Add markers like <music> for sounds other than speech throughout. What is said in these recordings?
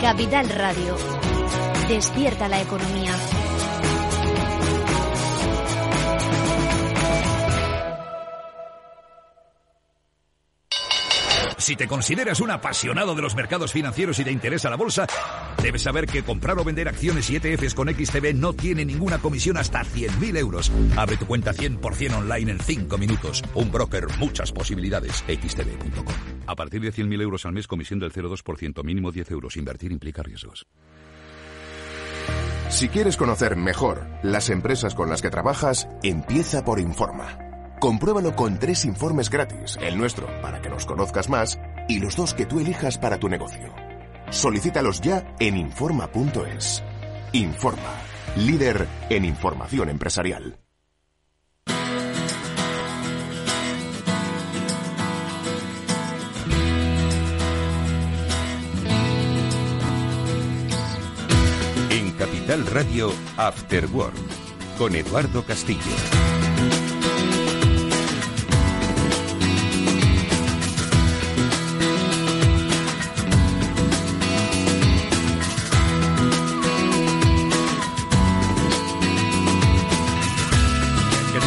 Capital Radio. Despierta la economía. Si te consideras un apasionado de los mercados financieros y te interesa la bolsa, debes saber que comprar o vender acciones y ETFs con XTB no tiene ninguna comisión hasta 100.000 euros. Abre tu cuenta 100% online en 5 minutos. Un broker, muchas posibilidades. XTB.com. A partir de 100.000 euros al mes, comisión del 0,2%, mínimo 10 euros. Invertir implica riesgos. Si quieres conocer mejor las empresas con las que trabajas, empieza por Informa. Compruébalo con tres informes gratis, el nuestro para que nos conozcas más y los dos que tú elijas para tu negocio. Solicítalos ya en Informa.es. Informa, líder en información empresarial. En Capital Radio, After Work, con Eduardo Castillo.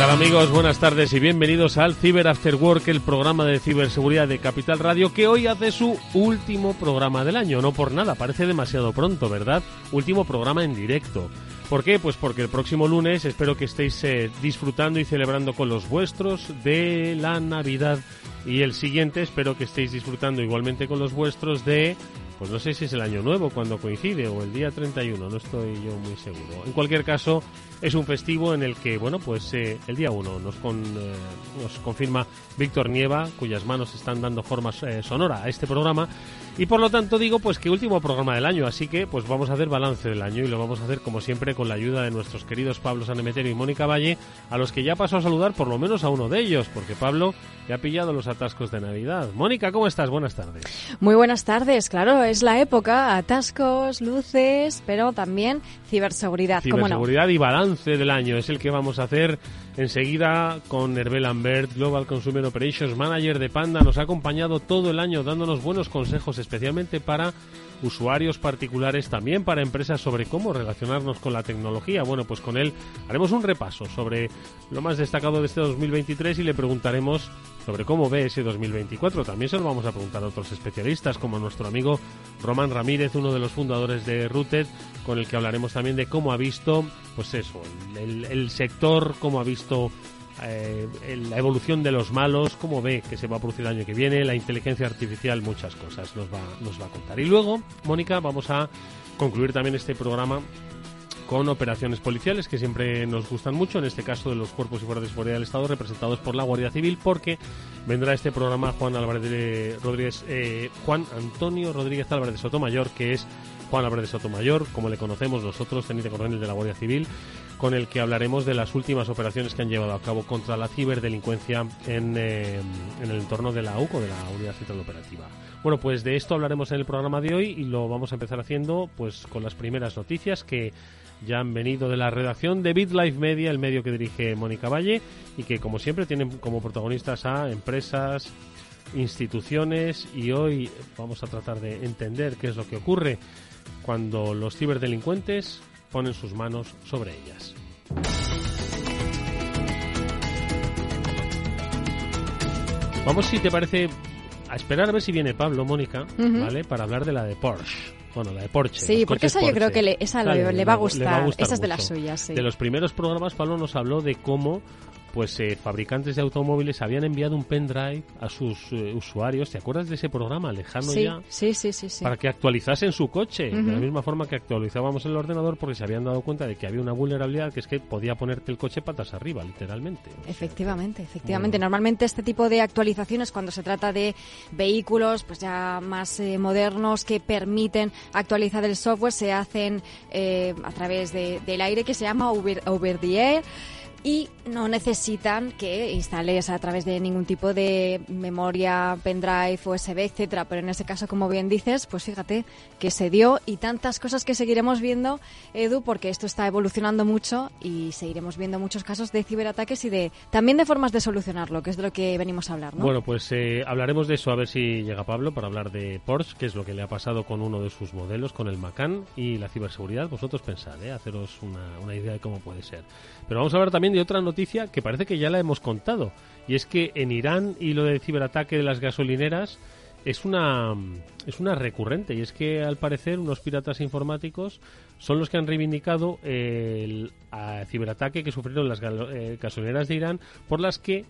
Tal amigos? Buenas tardes y bienvenidos al Cyber After Work, el programa de ciberseguridad de Capital Radio que hoy hace su último programa del año. No por nada, parece demasiado pronto, ¿verdad? Último programa en directo. ¿Por qué? Pues porque el próximo lunes espero que estéis eh, disfrutando y celebrando con los vuestros de la Navidad. Y el siguiente espero que estéis disfrutando igualmente con los vuestros de pues no sé si es el año nuevo cuando coincide o el día 31, no estoy yo muy seguro. En cualquier caso, es un festivo en el que, bueno, pues eh, el día 1 nos, con, eh, nos confirma Víctor Nieva, cuyas manos están dando forma eh, sonora a este programa. Y por lo tanto digo, pues que último programa del año, así que pues vamos a hacer balance del año y lo vamos a hacer como siempre con la ayuda de nuestros queridos Pablo Sanemeterio y Mónica Valle, a los que ya paso a saludar por lo menos a uno de ellos, porque Pablo ya ha pillado los atascos de Navidad. Mónica, ¿cómo estás? Buenas tardes. Muy buenas tardes, claro, es la época, atascos, luces, pero también ciberseguridad. ¿cómo no? Ciberseguridad y balance del año es el que vamos a hacer enseguida con Herbel Lambert, Global Consumer Operations Manager de Panda. Nos ha acompañado todo el año dándonos buenos consejos, especialmente para usuarios particulares, también para empresas sobre cómo relacionarnos con la tecnología. Bueno, pues con él haremos un repaso sobre lo más destacado de este 2023 y le preguntaremos sobre cómo ve ese 2024. También se lo vamos a preguntar a otros especialistas, como nuestro amigo Román Ramírez, uno de los fundadores de Rooted, con el que hablaremos también de cómo ha visto, pues eso, el, el sector, cómo ha visto eh, la evolución de los malos, cómo ve que se va a producir el año que viene, la inteligencia artificial, muchas cosas nos va, nos va a contar. Y luego, Mónica, vamos a concluir también este programa con operaciones policiales que siempre nos gustan mucho, en este caso de los cuerpos y fuerzas de seguridad del Estado representados por la Guardia Civil, porque vendrá este programa Juan Álvarez Rodríguez, eh, Juan Antonio Rodríguez Álvarez de Sotomayor, que es Juan Álvarez de Sotomayor, como le conocemos nosotros, teniente coronel de la Guardia Civil, con el que hablaremos de las últimas operaciones que han llevado a cabo contra la ciberdelincuencia en, eh, en el entorno de la UCO, de la Unidad Central Operativa. Bueno, pues de esto hablaremos en el programa de hoy y lo vamos a empezar haciendo pues con las primeras noticias que ya han venido de la redacción de BitLife Media, el medio que dirige Mónica Valle y que como siempre tienen como protagonistas a empresas, instituciones y hoy vamos a tratar de entender qué es lo que ocurre cuando los ciberdelincuentes ponen sus manos sobre ellas. Vamos, si te parece, a esperar a ver si viene Pablo, Mónica. ¿vale? Para hablar de la de Porsche. Bueno, la de Porsche. Sí, porque esa yo creo que le, esa Claro, le, le va a gustar. Esa es de las suyas, sí. De los primeros programas, Pablo nos habló de cómo pues eh, fabricantes de automóviles habían enviado un pendrive a sus eh, usuarios. ¿Te acuerdas de ese programa lejano sí, ya? sí, sí, sí, sí. Para que actualizasen su coche, de la misma forma que actualizábamos el ordenador porque se habían dado cuenta de que había una vulnerabilidad que es que podía ponerte el coche patas arriba, literalmente. O sea, Efectivamente, efectivamente. Normalmente este tipo de actualizaciones, cuando se trata de vehículos pues ya más eh, modernos que permiten actualizar el software, se hacen eh, a través de- del aire que se llama over, over the air. Y no necesitan que instales a través de ningún tipo de memoria, pendrive, USB, etcétera. Pero en ese caso, como bien dices, pues fíjate que se dio y tantas cosas que seguiremos viendo, Edu, porque esto está evolucionando mucho y seguiremos viendo muchos casos de ciberataques y de también de formas de solucionarlo, que es de lo que venimos a hablar, ¿no? Bueno, pues eh, hablaremos de eso a ver si llega Pablo para hablar de Porsche, que es lo que le ha pasado con uno de sus modelos, con el Macan y la ciberseguridad. Vosotros pensad, ¿eh? haceros una, una idea de cómo puede ser. Pero vamos a hablar también de otra noticia que parece que ya la hemos contado. Y es que en Irán y lo del ciberataque de las gasolineras es una, es una recurrente. Y es que al parecer unos piratas informáticos son los que han reivindicado el ciberataque que sufrieron las eh, gasolineras de Irán por las que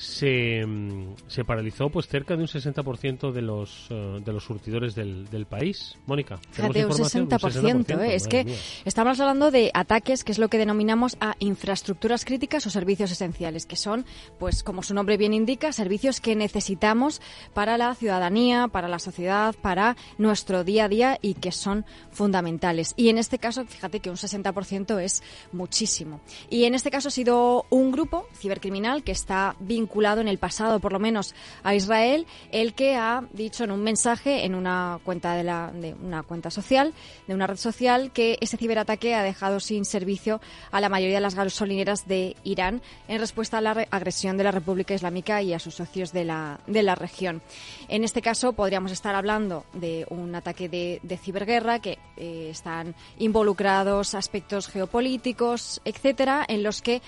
se, mm, se paralizó pues cerca de un 60% de los uh, de los surtidores del, del país. Mónica, Fíjate, un 60%, ¿eh? es que estamos hablando de ataques que es lo que denominamos a infraestructuras críticas o servicios esenciales, que son, pues como su nombre bien indica, servicios que necesitamos para la ciudadanía, para la sociedad, para nuestro día a día y que son fundamentales. Y en este caso, fíjate que un 60% es muchísimo. Y en este caso ha sido un grupo cibercriminal que está vinculado en el pasado, por lo menos, a Israel, el que ha dicho en un mensaje en una cuenta de, la, de una cuenta social, de una red social, que ese ciberataque ha dejado sin servicio a la mayoría de las gasolineras de Irán en respuesta a la agresión de la República Islámica y a sus socios de la, de la región. En este caso, podríamos estar hablando de un ataque de, de ciberguerra que eh, están involucrados aspectos geopolíticos, etcétera, en los que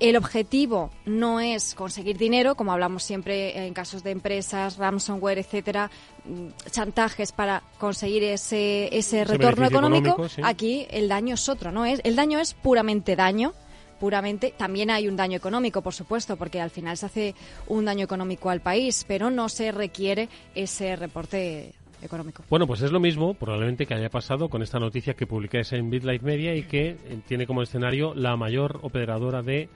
el objetivo no es conseguir dinero, como hablamos siempre en casos de empresas, ransomware, etcétera, mm, chantajes para conseguir ese, ese retorno económico. Aquí el daño es otro, ¿no? Es, el daño es puramente daño puramente. También hay un daño económico, por supuesto, porque al final se hace un daño económico al país, pero no se requiere ese reporte económico. Bueno, pues es lo mismo probablemente que haya pasado con esta noticia que publicáis en BitLife Media y que eh, tiene como escenario la mayor operadora de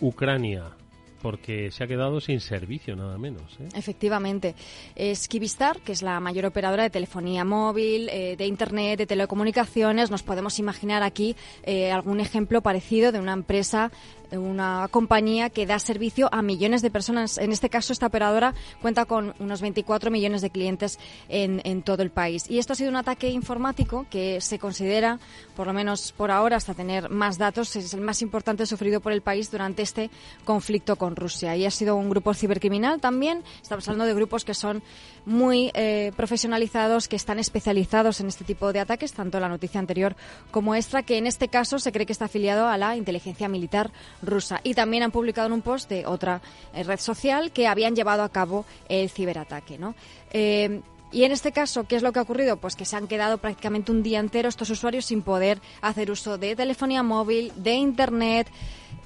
Ucrania porque se ha quedado sin servicio, nada menos. ¿eh? Efectivamente. Es Kivistar, que es la mayor operadora de telefonía móvil, eh, de Internet, de telecomunicaciones. Nos podemos imaginar aquí eh, algún ejemplo parecido de una empresa una compañía que da servicio a millones de personas. En este caso, esta operadora cuenta con unos 24 millones de clientes en, en, todo el país. Y esto ha sido un ataque informático que se considera, por lo menos por ahora, hasta tener más datos, es el más importante sufrido por el país durante este conflicto con Rusia. Y ha sido un grupo cibercriminal también. Estamos hablando de grupos que son muy eh, profesionalizados, que están especializados en este tipo de ataques, tanto la noticia anterior como esta, que en este caso se cree que está afiliado a la inteligencia militar rusa. Y también han publicado en un post de otra eh, red social que habían llevado a cabo el ciberataque. ¿no? Eh, y en este caso, ¿qué es lo que ha ocurrido? Pues que se han quedado prácticamente un día entero estos usuarios sin poder hacer uso de telefonía móvil, de Internet,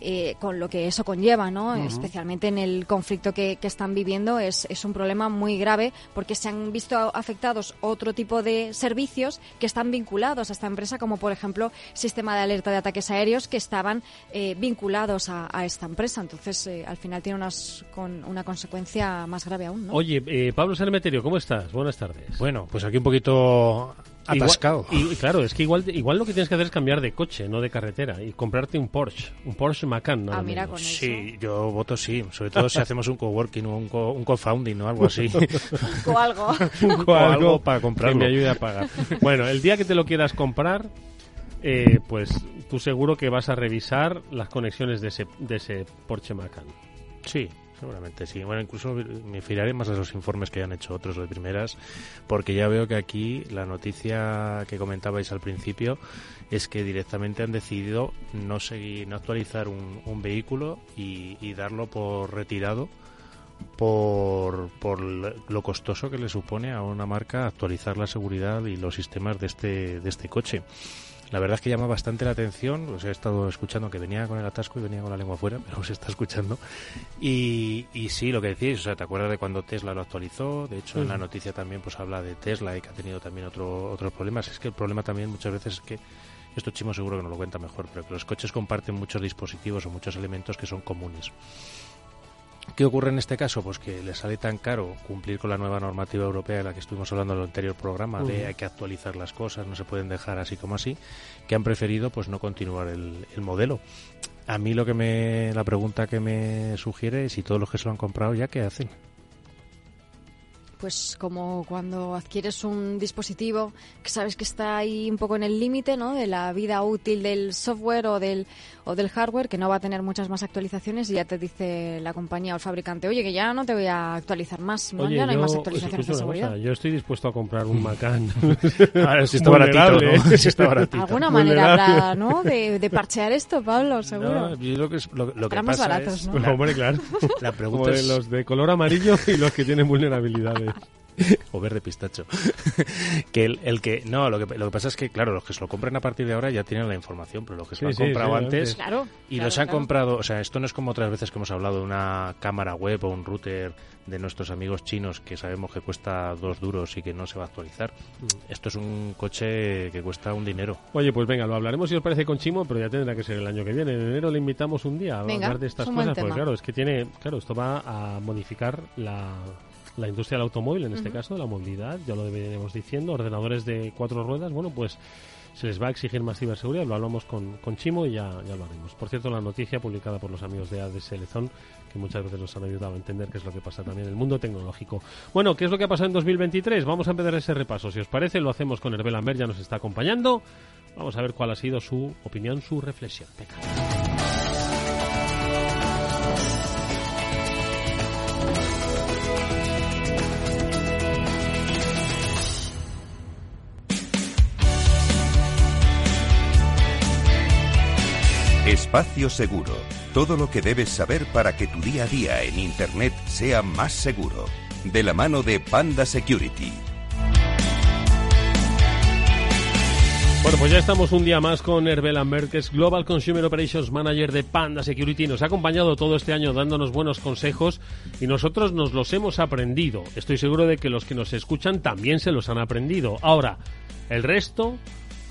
eh, con lo que eso conlleva, ¿no? Especialmente en el conflicto que, están viviendo es, es, un problema muy grave porque se han visto afectados otro tipo de servicios que están vinculados a esta empresa, como por ejemplo sistema de alerta de ataques aéreos que estaban eh, vinculados a, esta empresa. Entonces, eh, al final tiene unas, con una consecuencia más grave aún, ¿no? Oye, Pablo Sermeterio, ¿cómo estás? Buenas tardes. Bueno, pues aquí un poquito atascado. y claro, es que igual, igual lo que tienes que hacer es cambiar de coche, no de carretera, y comprarte un Porsche, un Porsche Macan. ah, mira, con Sí, yo voto sí, sobre todo si hacemos un coworking o un, co un co-founding <laughs> o algo <laughs> así. o algo. o algo para comprarlo. Que me ayude a pagar. bueno, el día que te lo quieras comprar, eh, pues tú seguro que vas a revisar las conexiones de ese, de ese Porsche Macan. Sí, Seguramente sí. Bueno, incluso me fijaré más a esos informes que hayan hecho otros de primeras, porque ya veo que aquí la noticia que comentabais al principio es que directamente han decidido no seguir, no actualizar un, vehículo y, darlo por retirado por, por lo costoso que le supone a una marca actualizar la seguridad y los sistemas de este, de este coche. La verdad es que llama bastante la atención, os he estado escuchando que venía con el atasco y venía con la lengua fuera, <laughs> pero os está escuchando. Y, y sí, lo que decís, o sea, ¿te acuerdas de cuando Tesla lo actualizó? De hecho, en la noticia también pues habla de Tesla y que ha tenido también otro, otros problemas. Es que el problema también muchas veces es que esto Chimo seguro que no lo cuenta mejor, pero que los coches comparten muchos dispositivos o muchos elementos que son comunes. ¿Qué ocurre en este caso? Pues que les sale tan caro cumplir con la nueva normativa europea de la que estuvimos hablando en el anterior programa, de hay que actualizar las cosas, no se pueden dejar así como así, que han preferido pues no continuar el, modelo. A mí lo que me, la pregunta que me sugiere es si todos los que se lo han comprado ya, ¿qué hacen? Pues como cuando adquieres un dispositivo que sabes que está ahí un poco en el límite ¿no? de la vida útil del software o del, o del hardware, que no va a tener muchas más actualizaciones y ya te dice la compañía o el fabricante, oye, que ya no te voy a actualizar más, ya no hay más actualizaciones de seguridad. yo estoy dispuesto a comprar un Macan. <laughs> si está baratito, ¿no? <laughs> si está baratito. Alguna manera habrá, ¿no? De, parchear esto, Pablo, seguro. yo creo que es lo, lo que pasa baratos, es, ¿no? <laughs> Hombre, claro. La pregunta es... los de color amarillo y los que tienen vulnerabilidades. <laughs> o verde pistacho. <laughs> que el, que no, lo que lo que pasa es que claro, los que se lo compren a partir de ahora ya tienen la información, pero los que se lo han comprado antes y los han comprado, o sea, esto no es como otras veces que hemos hablado de una cámara web o un router de nuestros amigos chinos que sabemos que cuesta dos duros y que no se va a actualizar. Mm. Esto es un coche que cuesta un dinero. Oye, pues venga, lo hablaremos si os parece con Chimo, pero ya tendrá que ser el año que viene. En enero le invitamos un día a hablar de estas cosas, porque claro, es que tiene, claro, esto va a modificar la la industria del automóvil, en este caso, la movilidad, ya lo deberíamos diciendo, ordenadores de cuatro ruedas, bueno, pues se les va a exigir más ciberseguridad, lo hablamos con, con Chimo y ya, ya lo haremos. Por cierto, la noticia publicada por los amigos de ADS Lezón, que muchas veces nos han ayudado a entender qué es lo que pasa también en el mundo tecnológico. Bueno, ¿qué es lo que ha pasado en 2023? Vamos a empezar ese repaso. Si os parece, lo hacemos con Herbel Amber, ya nos está acompañando. Vamos a ver cuál ha sido su opinión, su reflexión. Espacio Seguro. Todo lo que debes saber para que tu día a día en Internet sea más seguro. De la mano de Panda Security. Bueno, pues ya estamos un día más con Herbel Lambert, que es Global Consumer Operations Manager de Panda Security. Nos ha acompañado todo este año dándonos buenos consejos y nosotros nos los hemos aprendido. Estoy seguro de que los que nos escuchan también se los han aprendido. Ahora, el resto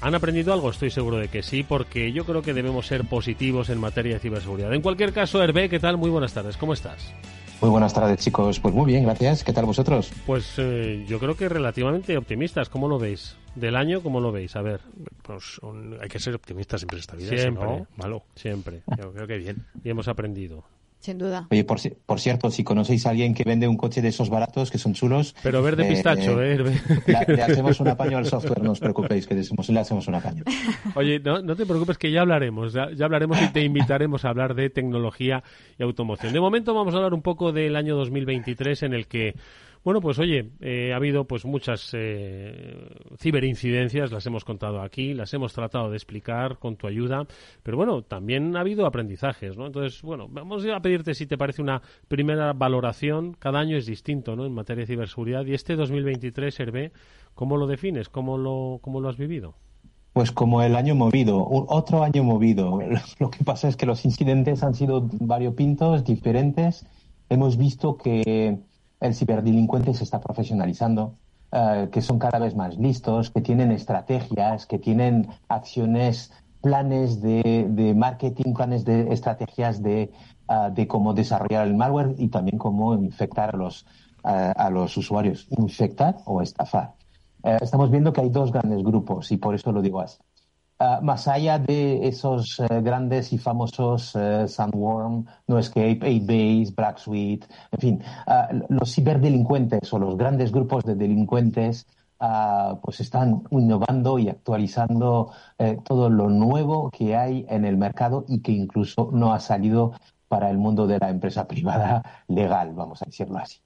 ¿Han aprendido algo? Estoy seguro de que sí, porque yo creo que debemos ser positivos en materia de ciberseguridad. En cualquier caso, Hervé, ¿qué tal? Muy buenas tardes, ¿cómo estás? Muy buenas tardes, chicos. Pues muy bien, gracias. ¿Qué tal vosotros? Pues eh, yo creo que relativamente optimistas. ¿Cómo lo veis? Del año, ¿cómo lo veis? A ver. Pues hay que ser optimistas siempre en esta vida. Siempre. malo. Siempre. Yo creo que bien. Y hemos aprendido. Sin duda. Oye, por, por, cierto, si conocéis a alguien que vende un coche de esos baratos, que son chulos... Pero verde pistacho, ¿eh? ¿eh? Le, hacemos un apaño al software, no os preocupéis, que le hacemos un apaño. <laughs> Oye, no, no te preocupes que ya hablaremos, ya, ya, hablaremos y te invitaremos a hablar de tecnología y automoción. De momento vamos a hablar un poco del año 2023 en el que bueno, pues oye, eh, ha habido pues muchas eh, ciberincidencias, las hemos contado aquí, las hemos tratado de explicar con tu ayuda, pero bueno, también ha habido aprendizajes, ¿no? Entonces, bueno, vamos a pedirte si te parece una primera valoración, cada año es distinto, ¿no? En materia de ciberseguridad y este 2023, Hervé, ¿cómo lo defines? ¿Cómo lo, cómo lo has vivido? Pues como el año movido, otro año movido. <laughs> Lo que pasa es que los incidentes han sido variopintos, diferentes. Hemos visto que el ciberdelincuente se está profesionalizando, eh, que son cada vez más listos, que tienen estrategias, que tienen acciones, planes de, marketing, planes de estrategias de, eh, de, cómo desarrollar el malware y también cómo infectar a los, eh, a los usuarios. Infectar o estafar. estamos viendo que hay dos grandes grupos y por eso lo digo así. Ah, más allá de esos eh, grandes y famosos uh, Sandworm, No Escape, 8base, Black Suite, en fin, ah, los ciberdelincuentes o los grandes grupos de delincuentes pues están innovando y actualizando eh, todo lo nuevo que hay en el mercado y que incluso no ha salido para el mundo de la empresa <laughs> privada legal, vamos a decirlo así.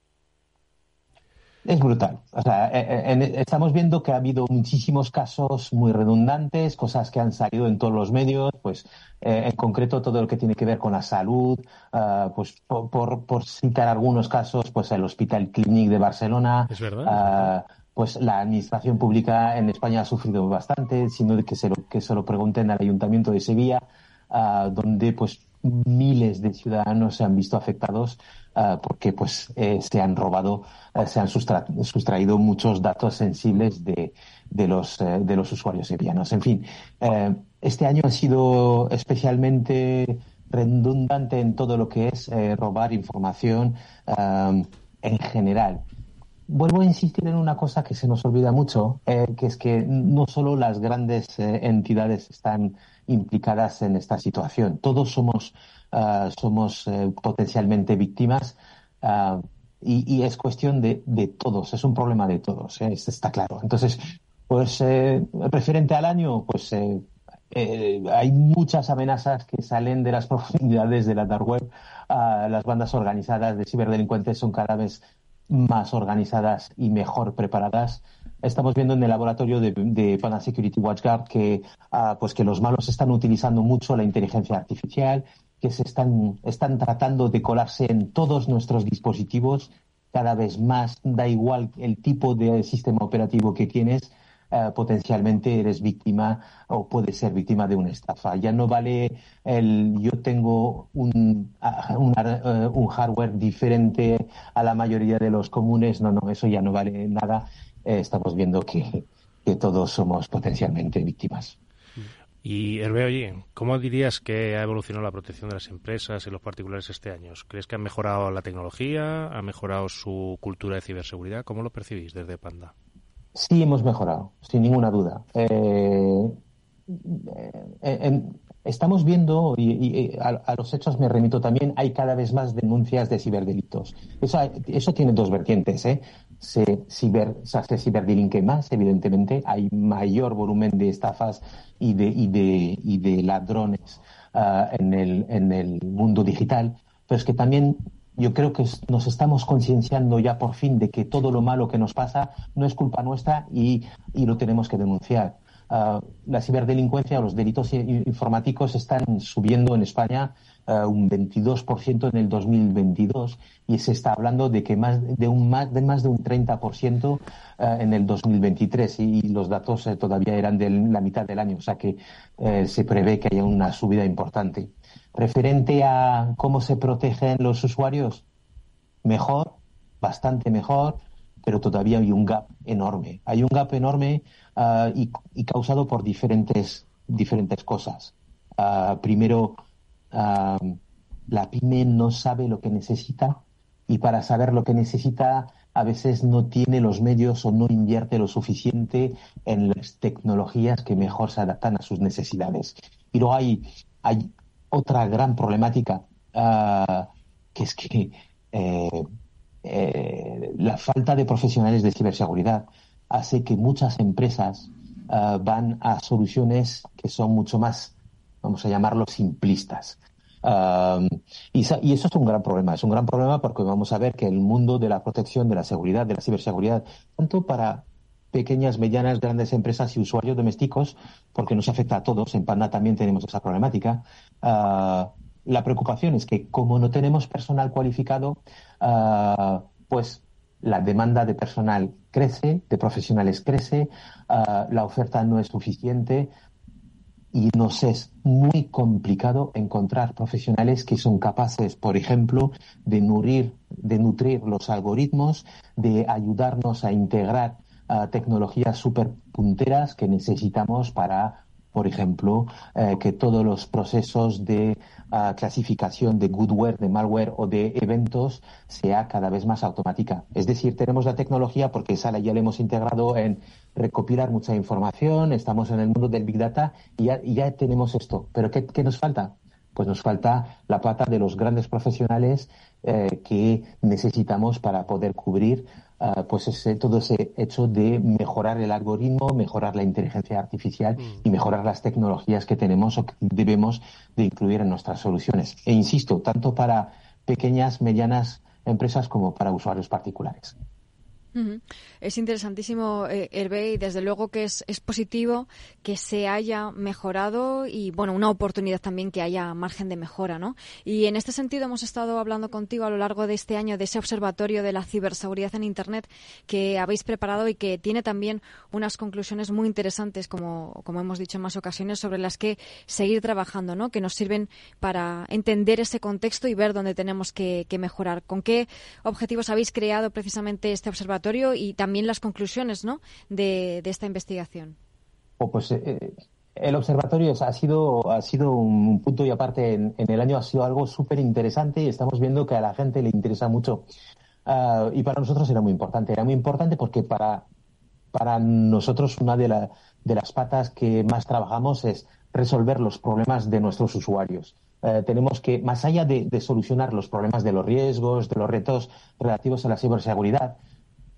Es brutal. O sea, eh, eh, estamos viendo que ha habido muchísimos casos muy redundantes, cosas que han salido en todos los medios, pues eh, en concreto todo lo que tiene que ver con la salud, ah, pues por, citar algunos casos, pues el Hospital Clinic de Barcelona. Es verdad. Ah, pues la administración pública en España ha sufrido bastante, sino que se lo, que se lo pregunten al Ayuntamiento de Sevilla, ah, donde pues miles de ciudadanos se han visto afectados uh, porque pues eh, se han robado, uh, se han sustra sustraído muchos datos sensibles de, de los, usuarios sevillanos. En fin, este año ha sido especialmente redundante en todo lo que es robar información en general. Vuelvo a insistir en una cosa que se nos olvida mucho, eh, que es que no solo las grandes eh, entidades están implicadas en esta situación, todos somos, ah, somos potencialmente víctimas y, es cuestión de, de, todos, es un problema de todos, está claro. Entonces, pues referente al año, pues hay muchas amenazas que salen de las <laughs> profundidades de la dark web. Ah, las bandas organizadas de ciberdelincuentes son cada vez más organizadas y mejor preparadas. Estamos viendo en el laboratorio de, de Security WatchGuard que, ah, pues que los malos están utilizando mucho la inteligencia artificial, que se están, están tratando de colarse en todos nuestros dispositivos cada vez más, da igual el tipo de sistema operativo que tienes, eh, potencialmente eres víctima o puedes ser víctima de una estafa. Ya no vale el yo tengo un, eh, un hardware diferente a la mayoría de los comunes. No, no, eso ya no vale nada. Eh, estamos viendo que, que todos somos potencialmente víctimas. Y Hervé, oye, ¿cómo dirías que ha evolucionado la protección de las empresas y los particulares este año? ¿Crees que han mejorado la tecnología? ¿Ha mejorado su cultura de ciberseguridad? ¿Cómo lo percibís desde Panda? Sí, hemos mejorado, sin ninguna duda. Eh, eh, estamos viendo, y, a, los hechos me remito también, hay cada vez más denuncias de ciberdelitos. Eso, tiene dos vertientes. ¿eh? Se, ciber, se hace ciberdelinque más, evidentemente, hay mayor volumen de estafas y de, y de, y de ladrones ah, en, el, en el mundo digital, pero es que también yo creo que nos estamos concienciando ya por fin de que todo lo malo que nos pasa no es culpa nuestra y, lo tenemos que denunciar. Ah, la ciberdelincuencia o los delitos informáticos están subiendo en España uh, un 22% en el 2022 y se está hablando de que más de un más de más de un 30% ah, en el 2023 y, los datos eh, todavía eran de la mitad del año, o sea que eh, se prevé que haya una subida importante. Referente a cómo se protegen los usuarios, mejor, bastante mejor, pero todavía hay un gap enorme. Hay un gap enorme uh, y, y, causado por diferentes, diferentes cosas. Uh, primero, uh, la pyme no sabe lo que necesita y para saber lo que necesita a veces no tiene los medios o no invierte lo suficiente en las tecnologías que mejor se adaptan a sus necesidades. Y luego hay, hay otra gran problemática, ah, que es que eh, eh, la falta de profesionales de ciberseguridad hace que muchas empresas ah, van a soluciones que son mucho más, vamos a llamarlo, simplistas. Y, eso es un gran problema. Es un gran problema porque vamos a ver que el mundo de la protección, de la seguridad, de la ciberseguridad, tanto para pequeñas, medianas, grandes empresas y usuarios domésticos, porque nos afecta a todos. En Panda también tenemos esa problemática. Ah, la preocupación es que como no tenemos personal cualificado, ah, pues la demanda de personal crece, de profesionales crece, ah, la oferta no es suficiente y nos es muy complicado encontrar profesionales que son capaces, por ejemplo, de nutrir, de nutrir los algoritmos, de ayudarnos a integrar tecnologías súper punteras que necesitamos para, por ejemplo, eh, que todos los procesos de ah, clasificación de goodware, de malware o de eventos sea cada vez más automática. Es decir, tenemos la tecnología porque esa ya la hemos integrado en recopilar mucha información, estamos en el mundo del Big Data y ya, tenemos esto. Pero ¿qué, nos falta? Pues nos falta la pata de los grandes profesionales eh, que necesitamos para poder cubrir Ah, pues ese, todo ese hecho de mejorar el algoritmo, mejorar la inteligencia artificial mm. y mejorar las tecnologías que tenemos o que debemos de incluir en nuestras soluciones. E insisto, tanto para pequeñas, medianas empresas como para usuarios particulares. Es interesantísimo, eh, y desde luego que es, positivo que se haya mejorado y, bueno, una oportunidad también que haya margen de mejora, ¿no? Y en este sentido hemos estado hablando contigo a lo largo de este año de ese observatorio de la ciberseguridad en Internet que habéis preparado y que tiene también unas conclusiones muy interesantes, como, hemos dicho en más ocasiones, sobre las que seguir trabajando, ¿no? Que nos sirven para entender ese contexto y ver dónde tenemos que mejorar. ¿Con qué objetivos habéis creado precisamente este observatorio? Y también las conclusiones ¿no? de, esta investigación. Oh, pues eh, el observatorio ha sido, ha sido un punto y aparte en, el año ha sido algo súper interesante y estamos viendo que a la gente le interesa mucho. Ah, y para nosotros era muy importante. Era muy importante porque para, para nosotros una de, de las patas que más trabajamos es resolver los problemas de nuestros usuarios. Eh, tenemos que, más allá de, solucionar los problemas de los riesgos, de los retos relativos a la ciberseguridad,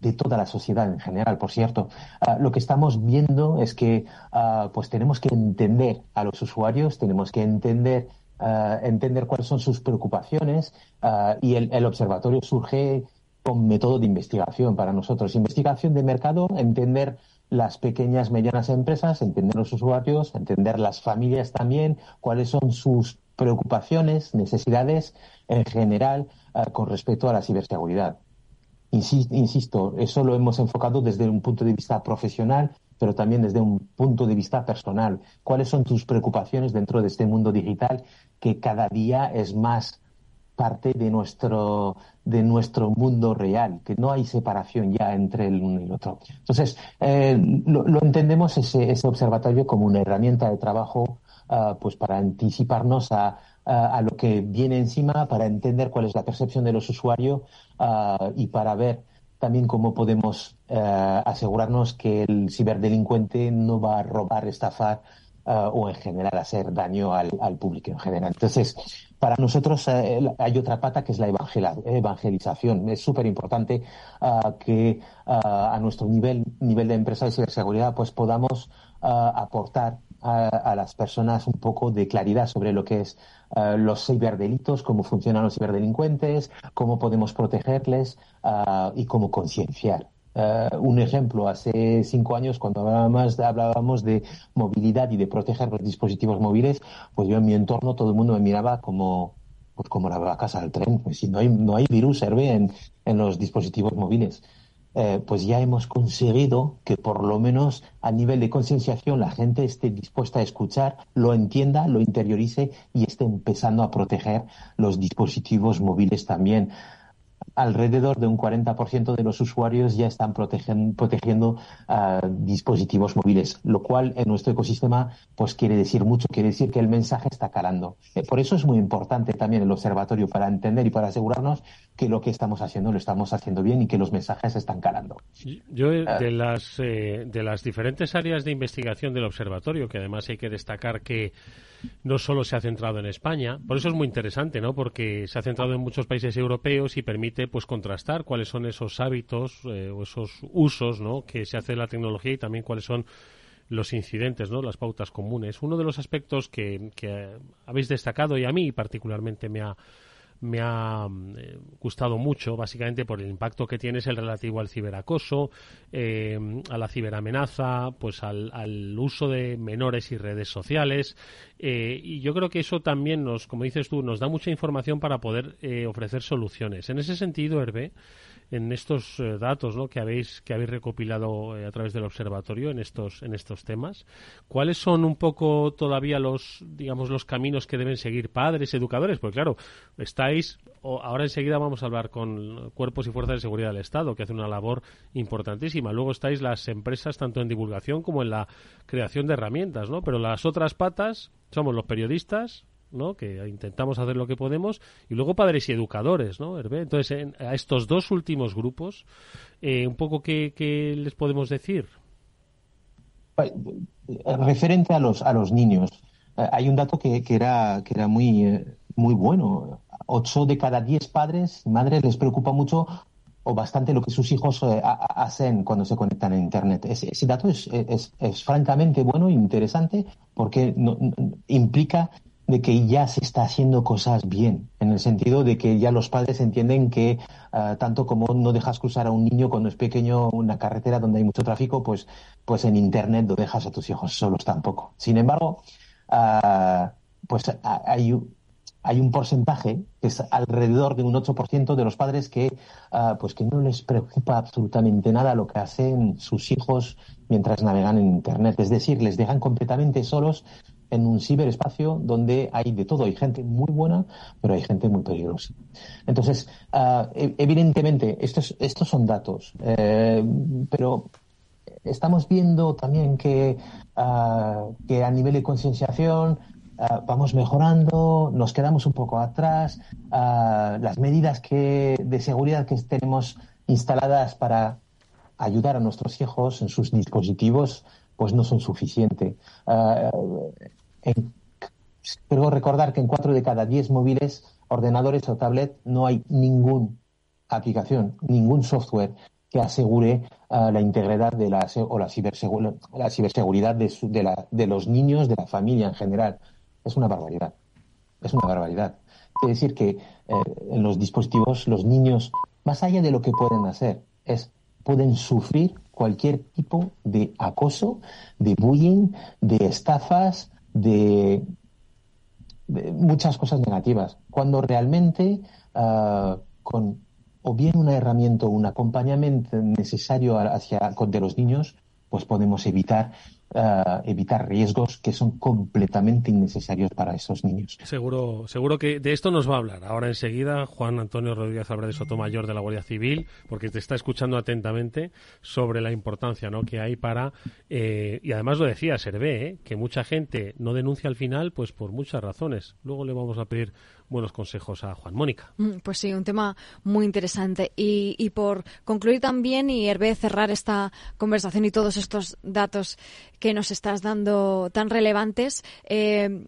de toda la sociedad en general, por cierto, ah, lo que estamos viendo es que ah, pues tenemos que entender a los usuarios, tenemos que entender, ah, entender cuáles son sus preocupaciones y el, observatorio surge con método de investigación para nosotros. Investigación de mercado, entender las pequeñas, medianas empresas, entender los usuarios, entender las familias también, cuáles son sus preocupaciones, necesidades en general con respecto a la ciberseguridad. Insisto, eso lo hemos enfocado desde un punto de vista profesional, pero también desde un punto de vista personal. ¿Cuáles son tus preocupaciones dentro de este mundo digital que cada día es más parte de nuestro, de nuestro mundo real, que no hay separación ya entre el uno y el otro. Entonces, eh, lo, entendemos ese, ese, observatorio como una herramienta de trabajo ah, pues para anticiparnos a, a, lo que viene encima, para entender cuál es la percepción de los usuarios y para ver también cómo podemos eh, asegurarnos que el ciberdelincuente no va a robar, estafar ah, o en general hacer daño al, al público en general. Entonces, para nosotros eh, hay otra pata que es la evangelización. Es súper importante que a nuestro nivel, nivel de empresa de ciberseguridad, pues podamos aportar a, las personas un poco de claridad sobre lo que es los ciberdelitos, cómo funcionan los ciberdelincuentes, cómo podemos protegerles y cómo concienciar. Eh, un ejemplo, hace cinco años, cuando hablábamos, hablábamos de movilidad y de proteger los dispositivos móviles, pues yo en mi entorno todo el mundo me miraba como, pues como la casa del tren. Pues si no hay, no hay virus, serve en, en los dispositivos móviles. Eh, pues ya hemos conseguido que por lo menos a nivel de concienciación la gente esté dispuesta a escuchar, lo entienda, lo interiorice y esté empezando a proteger los dispositivos móviles también alrededor de un 40% de los usuarios ya están protegiendo ah, dispositivos móviles, lo cual en nuestro ecosistema pues quiere decir mucho, quiere decir que el mensaje está calando. Eh, por eso es muy importante también el observatorio para entender y para asegurarnos que lo que estamos haciendo lo estamos haciendo bien y que los mensajes están calando. Yo eh, ah. de las eh, de las diferentes áreas de investigación del observatorio, que además hay que destacar que no solo se ha centrado en España, por eso es muy interesante, ¿no? Porque se ha centrado en muchos países europeos y permite pues contrastar cuáles son esos hábitos eh, o esos usos, ¿no? que se hace de la tecnología y también cuáles son los incidentes, ¿no? Las pautas comunes. Uno de los aspectos que, que habéis destacado y a mí particularmente me ha me ha eh, gustado mucho, básicamente por el impacto que tiene es el relativo al ciberacoso, eh, a la ciberamenaza, pues al, al, uso de menores y redes sociales. Eh, y yo creo que eso también nos, como dices tú, nos da mucha información para poder ofrecer soluciones. En ese sentido, Hervé, en estos eh, datos ¿no? que habéis que habéis recopilado eh, a través del observatorio en estos en estos temas cuáles son un poco todavía los digamos los caminos que deben seguir padres educadores porque claro estáis ahora enseguida vamos a hablar con cuerpos y fuerzas de seguridad del Estado que hacen una labor importantísima. Luego estáis las empresas tanto en divulgación como en la creación de herramientas no pero las otras patas somos los periodistas ¿no? que intentamos hacer lo que podemos, y luego padres y educadores, ¿no, Entonces, a estos dos últimos grupos, eh, un poco qué, les podemos decir. Referente a los, a los niños, eh, hay un dato que, que, era, que era muy, eh, muy bueno. Ocho de cada diez padres y madres les preocupa mucho o bastante lo que sus hijos hacen cuando se conectan a Internet. Ese, dato es, es, es, francamente bueno e interesante porque implica de que ya se está haciendo cosas bien, en el sentido de que ya los padres entienden que ah, tanto como no dejas cruzar a un niño cuando es pequeño una carretera donde hay mucho tráfico, pues, pues en Internet no dejas a tus hijos solos tampoco. Sin embargo, uh, pues hay, hay un porcentaje que es alrededor de un 8% de los padres que, pues que no les preocupa absolutamente nada lo que hacen sus hijos mientras navegan en Internet. Es decir, les dejan completamente solos en un ciberespacio donde hay de todo. Hay gente muy buena, pero hay gente muy peligrosa. Entonces, ah, e, evidentemente, estos, estos son datos, eh, pero estamos viendo también que, ah, que a nivel de concienciación ah, vamos mejorando, nos quedamos un poco atrás, las medidas que, de seguridad que tenemos instaladas para ayudar a nuestros hijos en sus dispositivos pues no son suficientes. Recordar que en cuatro de cada diez móviles, ordenadores o tablet no hay ninguna aplicación, ningún software que asegure uh, la integridad de la, o la, la ciberseguridad de, de, la, de, los niños, de la familia en general. Es una barbaridad. Es una barbaridad. Quiere decir que eh, en los dispositivos los niños, más allá de lo que pueden hacer, es pueden sufrir cualquier tipo de acoso, de bullying, de estafas, de, muchas cosas negativas. Cuando realmente uh, con o bien una herramienta o un acompañamiento necesario hacia de los niños, pues podemos evitar uh, evitar riesgos que son completamente innecesarios para esos niños. Seguro, seguro que de esto nos va a hablar. Ahora enseguida Juan Antonio Rodríguez Álvarez Sotomayor de la Guardia Civil, porque te está escuchando atentamente sobre la importancia ¿no? que hay para, eh, y además lo decía Servé, ¿eh? que mucha gente no denuncia al final, pues por muchas razones. Luego le vamos a pedir buenos consejos a Juan Mónica. Mm, pues sí, un tema muy interesante. Y, y por concluir también y Hervé cerrar esta conversación y todos estos datos que nos estás dando tan relevantes, eh,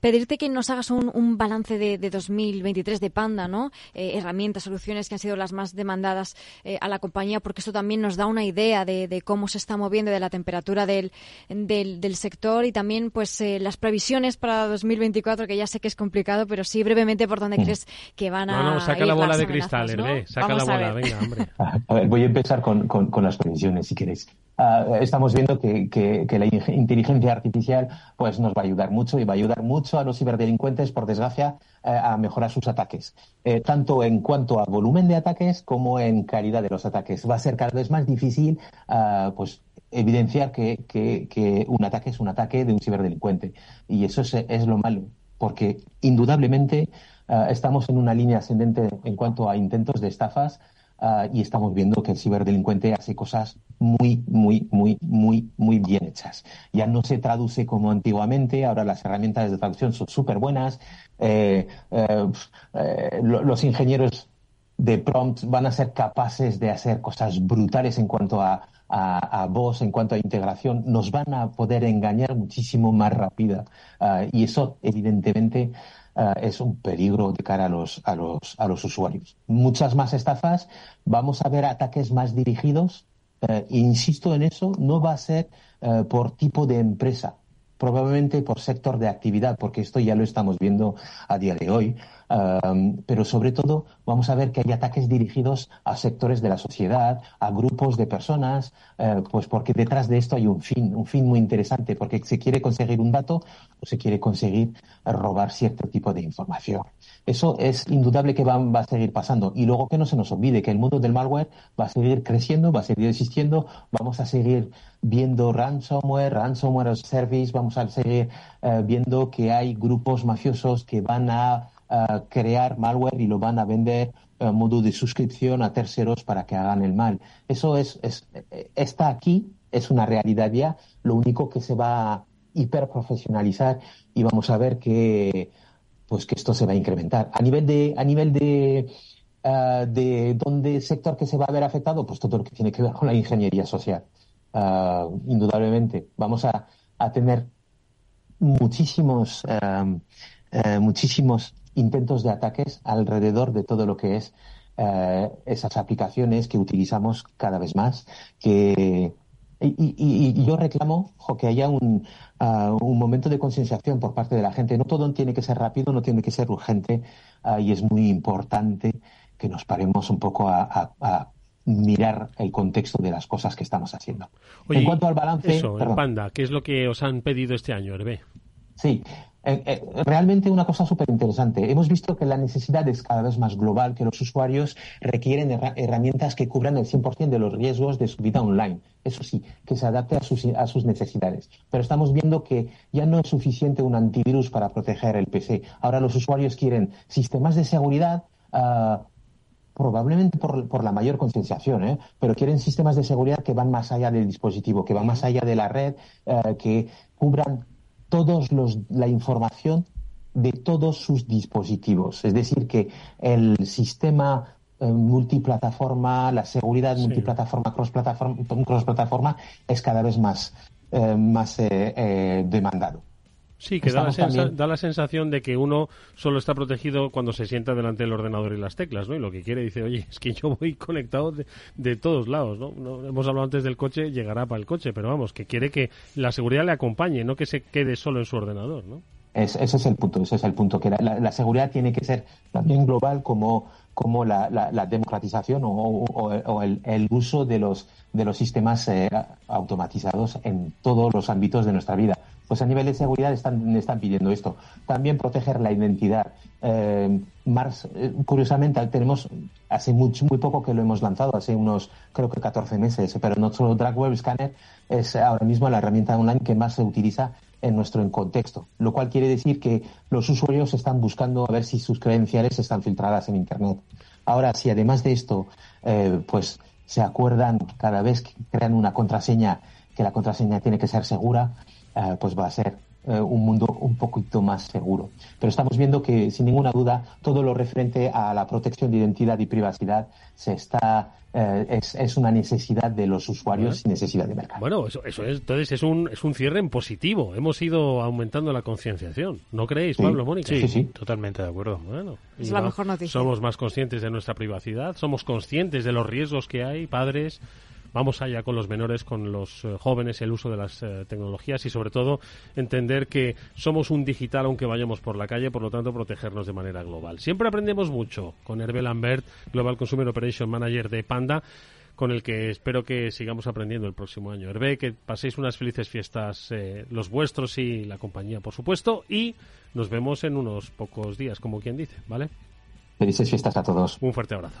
pedirte que nos hagas un, balance de, 2023 de Panda, ¿no? Eh, herramientas, soluciones que han sido las más demandadas eh, a la compañía, porque esto también nos da una idea de, cómo se está moviendo, de la temperatura del, del, sector y también, pues, eh, las previsiones para 2024, que ya sé que es complicado, pero sí brevemente por dónde mm. crees que van a. No, no, saca la bola de cristal, Hervé, saca la bola, venga, hombre. <laughs> A ver, voy a empezar con, con, las previsiones, si queréis. Ah, estamos viendo que, que, que la inteligencia artificial pues nos va a ayudar mucho y va a ayudar mucho a los ciberdelincuentes, por desgracia, eh, a mejorar sus ataques, eh, tanto en cuanto a volumen de ataques como en calidad de los ataques. Va a ser cada vez más difícil ah, pues, evidenciar que, que, un ataque es un ataque de un ciberdelincuente. Y eso es, es lo malo, porque indudablemente ah, estamos en una línea ascendente en cuanto a intentos de estafas Ah, y estamos viendo que el ciberdelincuente hace cosas muy, muy, muy, muy, muy bien hechas. Ya no se traduce como antiguamente, ahora las herramientas de traducción son súper buenas, eh, eh, eh, los ingenieros de prompt van a ser capaces de hacer cosas brutales en cuanto a, a, voz, en cuanto a integración, nos van a poder engañar muchísimo más rápida. Ah, y eso, evidentemente, eh, es un peligro de cara a los, a, los, a los usuarios. Muchas más estafas, vamos a ver ataques más dirigidos. Eh, insisto en eso, no va a ser eh, por tipo de empresa, probablemente por sector de actividad, porque esto ya lo estamos viendo a día de hoy pero sobre todo vamos a ver que hay ataques dirigidos a sectores de la sociedad, a grupos de personas, eh, pues porque detrás de esto hay un fin, un fin muy interesante, porque se quiere conseguir un dato o se quiere conseguir robar cierto tipo de información. Eso es indudable que va, va a seguir pasando. Y luego que no se nos olvide que el mundo del malware va a seguir creciendo, va a seguir existiendo, vamos a seguir viendo ransomware, ransomware service, vamos a seguir eh, viendo que hay grupos mafiosos que van a crear malware y lo van a vender a modo de suscripción a terceros para que hagan el mal. Eso es, está aquí, es una realidad ya. Lo único que se va a hiperprofesionalizar y vamos a ver que pues que esto se va a incrementar. A nivel de, a nivel de uh, de dónde sector que se va a ver afectado, pues todo lo que tiene que ver con la ingeniería social. Ah, indudablemente, vamos a, a tener muchísimos, eh, muchísimos intentos de ataques alrededor de todo lo que es eh, esas aplicaciones que utilizamos cada vez más. Que, y, yo reclamo que haya un, uh, un momento de concienciación por parte de la gente. No todo tiene que ser rápido, no tiene que ser urgente uh, y es muy importante que nos paremos un poco a, a, mirar el contexto de las cosas que estamos haciendo. en cuanto al balance... Eso, el Panda, ¿qué es lo que os han pedido este año, Hervé? Sí, eh, eh, realmente una cosa súper interesante. Hemos visto que la necesidad es cada vez más global, que los usuarios requieren herramientas que cubran el 100% de los riesgos de su vida online. Eso sí, que se adapte a sus, a sus necesidades. Pero estamos viendo que ya no es suficiente un antivirus para proteger el PC. Ahora los usuarios quieren sistemas de seguridad. Uh, probablemente por, por, la mayor concienciación, ¿eh? pero quieren sistemas de seguridad que van más allá del dispositivo, que van más allá de la red, uh, que cubran todos los, la información de todos sus dispositivos. Es decir, que el sistema eh, multiplataforma, la seguridad multiplataforma, cross-plataforma, cross es cada vez más, eh, más eh, demandado. Sí, que da la, da la, sensación de que uno solo está protegido cuando se sienta delante del ordenador y las teclas, ¿no? Y lo que quiere dice, oye, es que yo voy conectado de, todos lados, ¿no? Hemos hablado antes del coche, llegará para el coche, pero vamos, que quiere que la seguridad le acompañe, no que se quede solo en su ordenador, ¿no? ese es el punto, ese es el punto, que la, seguridad tiene que ser también global como, como la, democratización o, el, uso de los, de los sistemas eh, automatizados en todos los ámbitos de nuestra vida. Pues a nivel de seguridad están, están pidiendo esto. También proteger la identidad. Eh, eh, curiosamente, tenemos hace mucho, muy poco que lo hemos lanzado, hace unos, creo que 14 meses, pero nuestro Drag Web Scanner es ahora mismo la herramienta online que más se utiliza en nuestro contexto, lo cual quiere decir que los usuarios están buscando a ver si sus credenciales están filtradas en Internet. Ahora, si además de esto, eh, pues se acuerdan cada vez que crean una contraseña, que la contraseña tiene que ser segura, eh, pues va a ser eh, un mundo un poquito más seguro. Pero estamos viendo que, sin ninguna duda, todo lo referente a la protección de identidad y privacidad se está eh, es, una necesidad de los usuarios y necesidad de mercado. Bueno, eso, es, entonces es un, es un cierre en positivo. Hemos ido aumentando la concienciación. ¿No creéis, Pablo, Mónica? Sí, sí, totalmente de acuerdo. Bueno, es la mejor noticia. Somos más conscientes de nuestra privacidad, somos conscientes de los riesgos que hay, padres, vamos allá con los menores, con los eh, jóvenes, el uso de las eh, tecnologías y sobre todo entender que somos un digital aunque vayamos por la calle, por lo tanto protegernos de manera global. Siempre aprendemos mucho con Hervé Lambert, Global Consumer Operation Manager de Panda con el que espero que sigamos aprendiendo el próximo año. Hervé, que paséis unas felices fiestas eh, los vuestros y la compañía, por supuesto, y nos vemos en unos pocos días, como quien dice, ¿vale? Felices fiestas a todos. Un fuerte abrazo.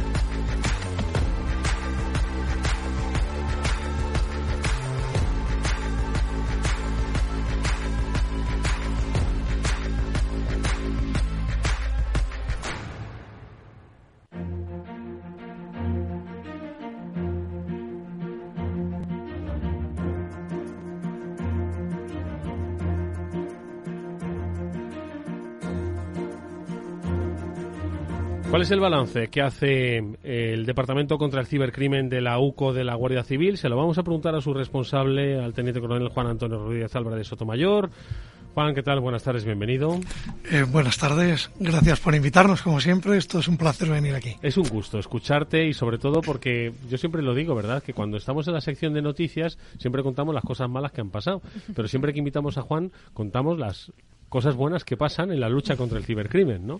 ¿Cuál es el balance que hace eh, el Departamento contra el Cibercrimen de la UCO de la Guardia Civil? Se lo vamos a preguntar a su responsable, al teniente coronel Juan Antonio Rodríguez Álvarez Sotomayor. Juan, ¿qué tal? Buenas tardes, bienvenido. Eh, buenas tardes, gracias por invitarnos, como siempre. Esto es un placer venir aquí. Es un gusto escucharte y sobre todo porque yo siempre lo digo, ¿verdad? Que cuando estamos en la sección de noticias siempre contamos las cosas malas que han pasado, pero siempre que invitamos a Juan contamos las cosas buenas que pasan en la lucha contra el cibercrimen, ¿no?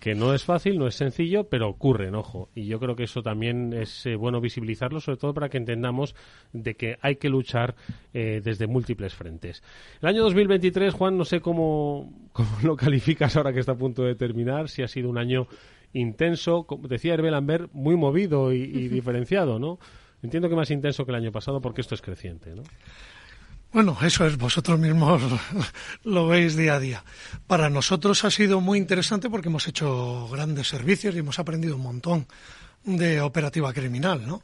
Que no es fácil, no es sencillo, pero ocurren, ojo. Y yo creo que eso también es eh, bueno visibilizarlo, sobre todo para que entendamos de que hay que luchar eh, desde múltiples frentes. El año 2023, Juan, no sé cómo, <laughs> cómo lo calificas ahora que está a punto de terminar, si ha sido un año intenso, como decía Hervé Lambert, muy movido y, y <laughs> diferenciado, ¿no? Entiendo que más intenso que el año pasado porque esto es creciente, ¿no? Bueno, eso es, vosotros mismos <laughs> lo veis día a día. Para nosotros ha sido muy interesante porque hemos hecho grandes servicios y hemos aprendido un montón de operativa criminal, ¿no?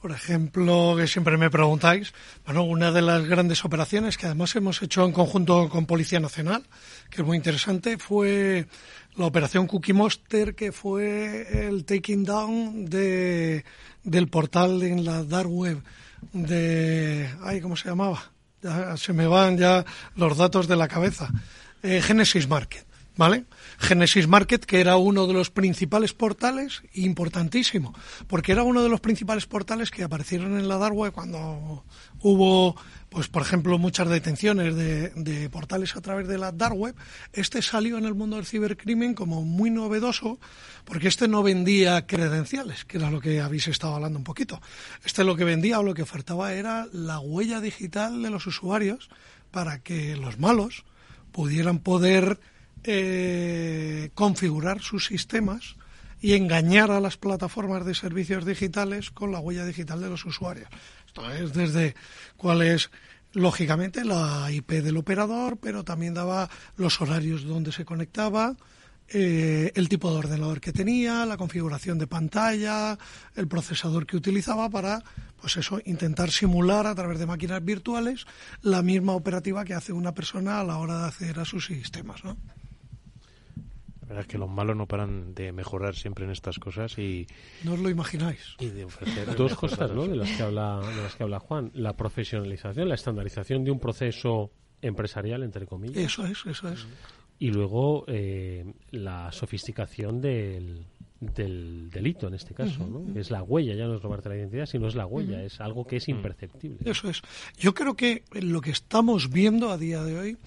Por ejemplo, que siempre me preguntáis, bueno, una de las grandes operaciones que además hemos hecho en conjunto con Policía Nacional, que es muy interesante, fue la operación Cookie Monster, que fue el taking down de, del portal en la dark web de, ay, ¿cómo se llamaba? Se me van ya los datos de la cabeza. Eh, Genesis Market. ¿vale? Genesis Market, que era uno de los principales portales, importantísimo, porque era uno de los principales portales que aparecieron en la dark cuando hubo, pues por ejemplo, muchas detenciones de, portales a través de la dark web. Este salió en el mundo del cibercrimen como muy novedoso, porque este no vendía credenciales, que era lo que habéis estado hablando un poquito. Este lo que vendía o lo que ofertaba era la huella digital de los usuarios para que los malos pudieran poder eh, configurar sus sistemas y engañar a las plataformas de servicios digitales con la huella digital de los usuarios. Esto es desde cuál es lógicamente la IP del operador, pero también daba los horarios donde se conectaba, eh, el tipo de ordenador que tenía, la configuración de pantalla, el procesador que utilizaba para, pues eso, intentar simular a través de máquinas virtuales la misma operativa que hace una persona a la hora de acceder a sus sistemas, ¿no? La verdad es que los malos no paran de mejorar siempre en estas cosas y... No os lo imagináis. Y de ofrecer Dos cosas, ¿no? De las que habla, de las que habla Juan. La profesionalización, la estandarización de un proceso empresarial, entre comillas. Eso es, eso es. Y luego eh, la sofisticación del, del delito, en este caso, ¿no? Es la huella, ya no es robarte la identidad, sino es la huella, es algo que es imperceptible. Eso es. Yo creo que lo que estamos viendo a día de hoy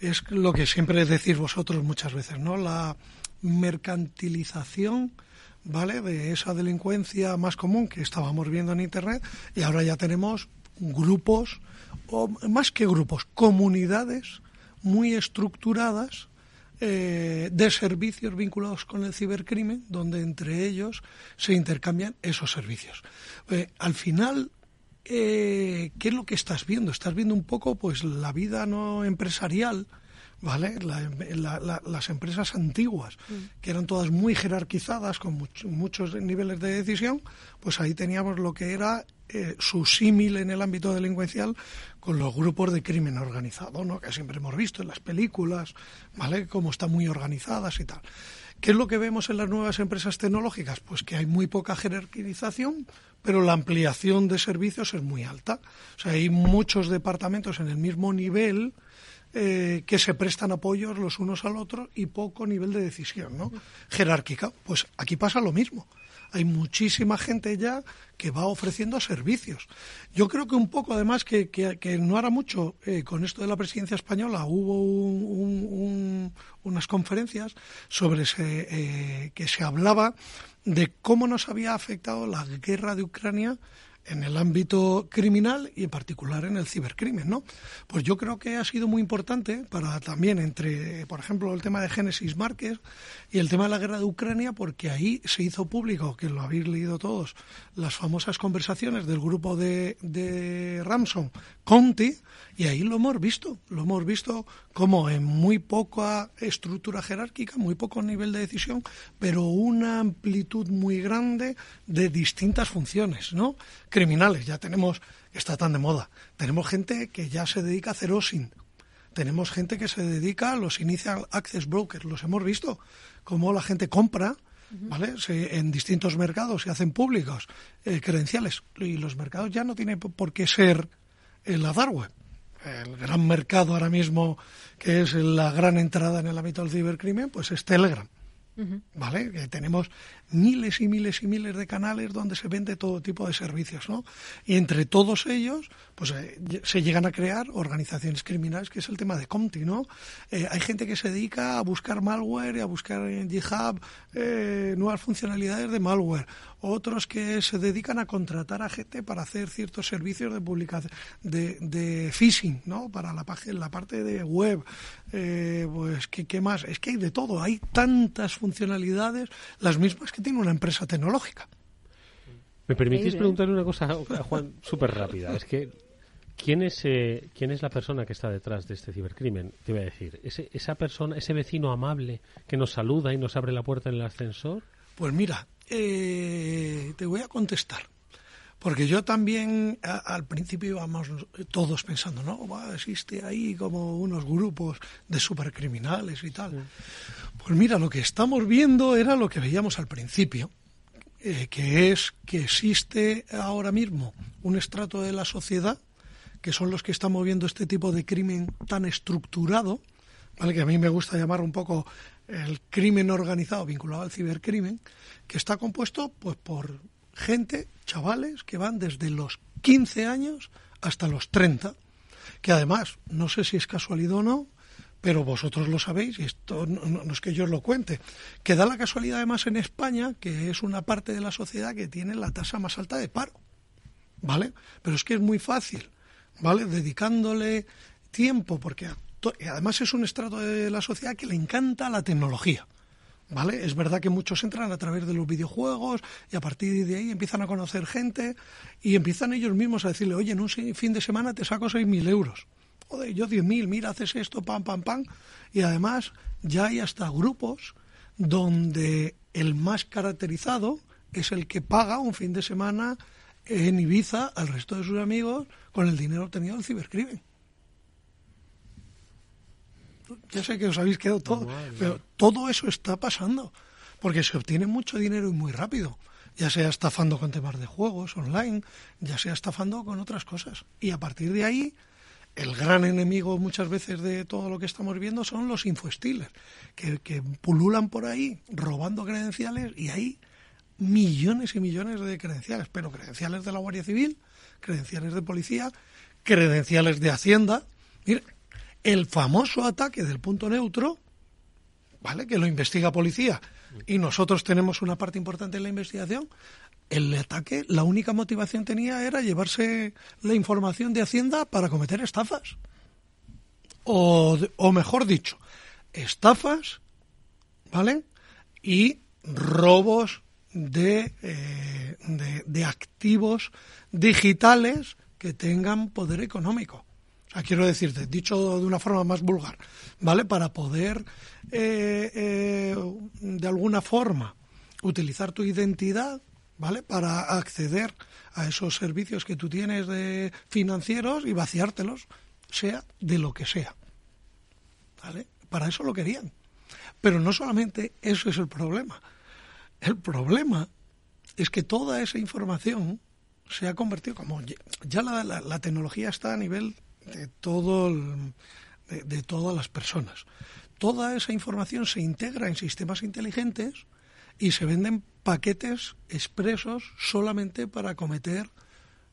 es lo que siempre decís vosotros muchas veces, ¿no? La mercantilización, ¿vale? De esa delincuencia más común que estábamos viendo en Internet y ahora ya tenemos grupos, o más que grupos, comunidades muy estructuradas eh, de servicios vinculados con el cibercrimen, donde entre ellos se intercambian esos servicios. Eh, al final, eh, ¿qué es lo que estás viendo? Estás viendo un poco, pues, la vida no empresarial, ¿vale? La- la- la- las empresas antiguas, que eran todas muy jerarquizadas, con much- muchos niveles de decisión, pues ahí teníamos lo que era eh, su símil en el ámbito delincuencial con los grupos de crimen organizado, ¿no? Que siempre hemos visto en las películas, ¿vale? Cómo están muy organizadas y tal. ¿Qué es lo que vemos en las nuevas empresas tecnológicas? Pues que hay muy poca jerarquización, pero la ampliación de servicios es muy alta. O sea, hay muchos departamentos en el mismo nivel eh, que se prestan apoyos los unos al otro y poco nivel de decisión, ¿no? Jerárquica. Pues aquí pasa lo mismo. Hay muchísima gente ya que va ofreciendo servicios. Yo creo que un poco, además, que, que- no hará mucho eh, con esto de la presidencia española, hubo un- un- unas conferencias sobre ese, eh, que se hablaba de cómo nos había afectado la guerra de Ucrania en el ámbito criminal y en particular en el cibercrimen, ¿no? Pues yo creo que ha sido muy importante para también entre, por ejemplo, el tema de Genesis Márquez y el tema de la guerra de Ucrania, porque ahí se hizo público, que lo habéis leído todos, las famosas conversaciones del grupo de, de Ramson, Conti, y ahí lo hemos visto, lo hemos visto como en muy poca estructura jerárquica, muy poco nivel de decisión, pero una amplitud muy grande de distintas funciones, ¿no? Criminales, ya tenemos, está tan de moda, tenemos gente que ya se dedica a hacer OSINT, tenemos gente que se dedica a los Initial Access Brokers, los hemos visto, cómo la gente compra, ¿vale? Se- en distintos mercados se hacen públicos eh, credenciales y los mercados ya no tienen por qué ser en la dark web. El gran mercado ahora mismo, que es la gran entrada en el ámbito del cibercrimen, pues es Telegram. ¿Vale? Que tenemos miles y miles y miles de canales donde se vende todo tipo de servicios, ¿no? Y entre todos ellos, pues eh, se llegan a crear organizaciones criminales, que es el tema de Comti, ¿no? Eh, hay gente que se dedica a buscar malware y a buscar en GitHub eh, nuevas funcionalidades de malware. Otros que se dedican a contratar a gente para hacer ciertos servicios de publicación, de, de phishing, ¿no? Para la, la parte de web. Eh, pues, ¿qué, ¿qué más? Es que hay de todo. Hay tantas funcionalidades, las mismas que tiene una empresa tecnológica. ¿Me permitís preguntarle una cosa a Juan súper rápida? Es que, ¿quién es, eh, ¿quién es la persona que está detrás de este cibercrimen? Te voy a decir, ¿ese, esa persona, ese vecino amable que nos saluda y nos abre la puerta en el ascensor? Pues mira, eh, te voy a contestar. Porque yo también a- al principio íbamos todos pensando, no, Va, existe ahí como unos grupos de supercriminales y tal. Pues mira, lo que estamos viendo era lo que veíamos al principio, eh, que es que existe ahora mismo un estrato de la sociedad que son los que están moviendo este tipo de crimen tan estructurado, ¿vale? que a mí me gusta llamar un poco el crimen organizado vinculado al cibercrimen, que está compuesto pues por gente, chavales, que van desde los 15 años hasta los 30, que además, no sé si es casualidad o no, pero vosotros lo sabéis, y esto no, es que yo os lo cuente, que da la casualidad además en España, que es una parte de la sociedad que tiene la tasa más alta de paro, ¿vale? Pero es que es muy fácil, ¿vale? Dedicándole tiempo, porque además es un estrato de la sociedad que le encanta la tecnología. ¿Vale? Es verdad que muchos entran a través de los videojuegos y a partir de ahí empiezan a conocer gente y empiezan ellos mismos a decirle, oye, en un fin de semana te saco 6.000 euros. Joder, yo 10.000, mira, haces esto, pam, pam, pam. Y además ya hay hasta grupos donde el más caracterizado es el que paga un fin de semana en Ibiza al resto de sus amigos con el dinero obtenido del cibercrimen ya sé que os habéis quedado todo, pero todo eso está pasando, porque se obtiene mucho dinero y muy rápido, ya sea estafando con temas de juegos online, ya sea estafando con otras cosas. Y a partir de ahí, el gran enemigo muchas veces de todo lo que estamos viendo son los infoestiles, que, que pululan por ahí robando credenciales y hay millones y millones de credenciales, pero credenciales de la Guardia Civil, credenciales de policía, credenciales de Hacienda. Mira, el famoso ataque del punto neutro, ¿vale? Que lo investiga policía y nosotros tenemos una parte importante en la investigación. El ataque, la única motivación tenía era llevarse la información de Hacienda para cometer estafas. O, o mejor dicho, estafas, ¿vale? Y robos de, eh, de, de activos digitales que tengan poder económico quiero decirte, dicho de una forma más vulgar, ¿vale? Para poder, eh, eh, de alguna forma, utilizar tu identidad, ¿vale? Para acceder a esos servicios que tú tienes de financieros y vaciártelos, sea de lo que sea. ¿Vale? Para eso lo querían. Pero no solamente eso es el problema. El problema es que toda esa información se ha convertido como ya la tecnología está a nivel de, todo de, todas las personas. Toda esa información se integra en sistemas inteligentes y se venden paquetes expresos solamente para cometer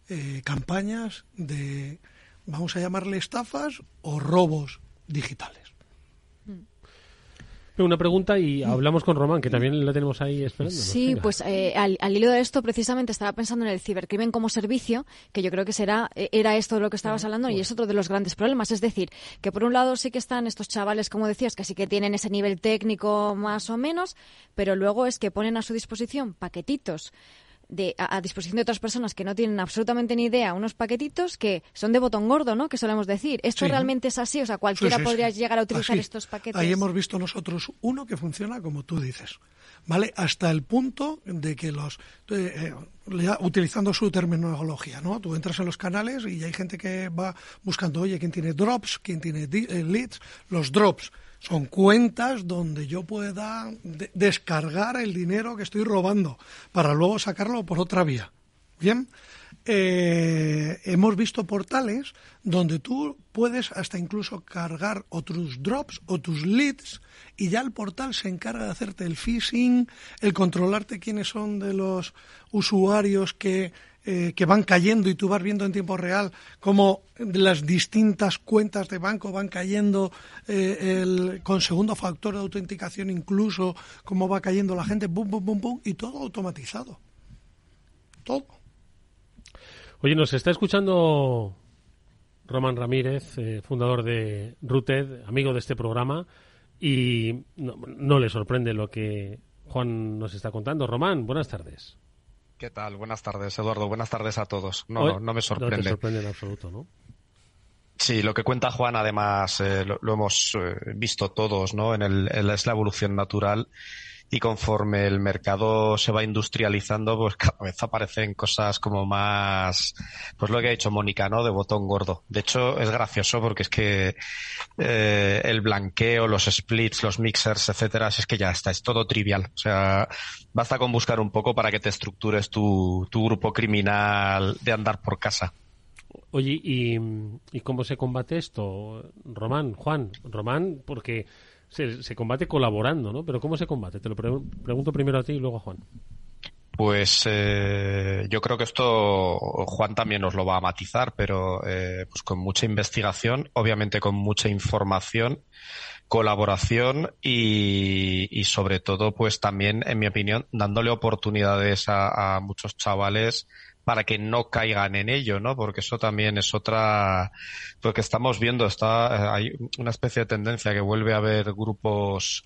eh, campañas de, vamos a llamarle estafas o robos digitales. Una pregunta y hablamos con Román, que también la tenemos ahí esperando. Sí, pues eh, al, hilo de esto precisamente estaba pensando en el cibercrimen como servicio, que yo creo que será eh, era esto de lo que estabas hablando y es otro de los grandes problemas. Es decir, que por un lado sí que están estos chavales, como decías, que sí que tienen ese nivel técnico más o menos, pero luego es que ponen a su disposición paquetitos de, a, disposición de otras personas que no tienen absolutamente ni idea, unos paquetitos que son de botón gordo, ¿no? Que solemos decir. ¿Esto realmente es así? O sea, cualquiera podría llegar a utilizar estos paquetes. Ahí hemos visto nosotros uno que funciona como tú dices, ¿vale? Hasta el punto de que los... Eh, utilizando su terminología, ¿no? Tú entras en los canales y hay gente que va buscando, oye, ¿quién tiene drops? ¿Quién tiene eh, leads? Los drops son cuentas donde yo pueda descargar el dinero que estoy robando para luego sacarlo por otra vía. Bien, eh, hemos visto portales donde tú puedes hasta incluso cargar o tus drops o tus leads y ya el portal se encarga de hacerte el phishing, el controlarte quiénes son de los usuarios que eh, que van cayendo y tú vas viendo en tiempo real cómo las distintas cuentas de banco van cayendo eh, el, con segundo factor de autenticación incluso, cómo va cayendo la gente, bum, bum, bum, bum, y todo automatizado. Todo. Oye, nos está escuchando Román Ramírez, eh, fundador de Rooted, amigo de este programa, y no le sorprende lo que Juan nos está contando. Román, buenas tardes. ¿Qué tal? Buenas tardes, Eduardo. Buenas tardes a todos. No, no me sorprende. No te sorprende en absoluto, ¿no? Sí, lo que cuenta Juan, además, eh, lo, hemos eh, visto todos, ¿no? En el, es la evolución natural y conforme el mercado se va industrializando, pues cada vez aparecen cosas como más, pues lo que ha dicho Mónica, ¿no? De botón gordo. De hecho, es gracioso porque es que eh, el blanqueo, los splits, los mixers, etcétera, es que ya está, es todo trivial. O sea, basta con buscar un poco para que te estructures tu, tu grupo criminal de andar por casa. Oye, ¿y, ¿y cómo se combate esto? Román, Juan, Román, porque se, combate colaborando, ¿no? Pero ¿cómo se combate? Te lo pre- pregunto primero a ti y luego a Juan. Pues eh, yo creo que esto Juan también nos lo va a matizar, pero eh, pues con mucha investigación, obviamente con mucha información, colaboración y, sobre todo, pues también, en mi opinión, dándole oportunidades a muchos chavales para que no caigan en ello, ¿no? Porque eso también es otra, porque estamos viendo, está, eh, hay una especie de tendencia que vuelve a haber grupos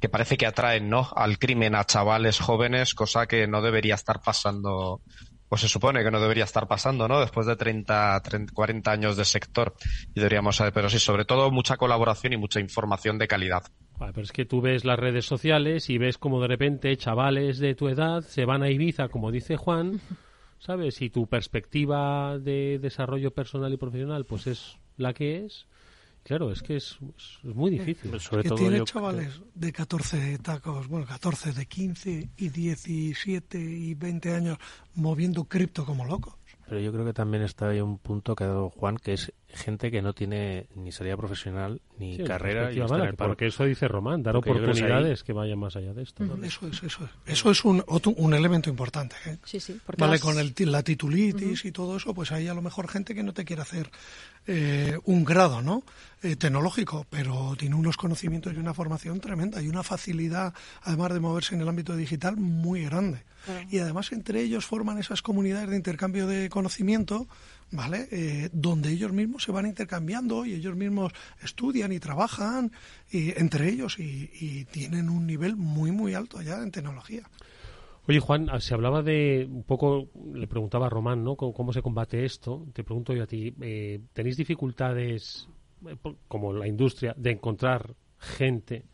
que parece que atraen, ¿no? Al crimen a chavales jóvenes, cosa que no debería estar pasando, pues se supone que no debería estar pasando, ¿no? Después de 30, 30 40 años de sector. Y deberíamos saber, pero sí, sobre todo mucha colaboración y mucha información de calidad. Pero es que tú ves las redes sociales y ves como de repente chavales de tu edad se van a Ibiza, como dice Juan, ¿sabes? Y tu perspectiva de desarrollo personal y profesional, pues es la que es. Claro, es que es, es muy difícil. Sobre que todo tiene yo- chavales de 14 tacos, bueno, 14, de 15 y 17 y 20 años moviendo cripto como locos. Pero yo creo que también está ahí un punto que ha dado Juan, que es gente que no tiene ni salida profesional ni Sí, carrera y en el paro. porque eso dice Román, dar Porque creo que ahí- oportunidades que vayan más allá de esto. ¿no? Eso es, eso es. Eso es un, otro- un elemento importante. ¿eh? Sí, sí. Porque Vale, con el, ti- la titulitis y todo eso, pues hay a lo mejor gente que no te quiere hacer eh, un grado, ¿no? Eh, tecnológico, pero tiene unos conocimientos y una formación tremenda y una facilidad, además de moverse en el ámbito digital, muy grande. Y además entre ellos forman esas comunidades de intercambio de conocimiento, ¿vale? Eh, donde ellos mismos se van intercambiando y ellos mismos estudian y trabajan entre ellos y, y tienen un nivel muy, muy alto ya en tecnología. Oye, Juan, ah, se hablaba de un poco, le preguntaba a Román, ¿no? ¿Cómo, cómo se combate esto? Te pregunto yo a ti, eh, ¿tenéis dificultades, eh, como la industria, de encontrar gente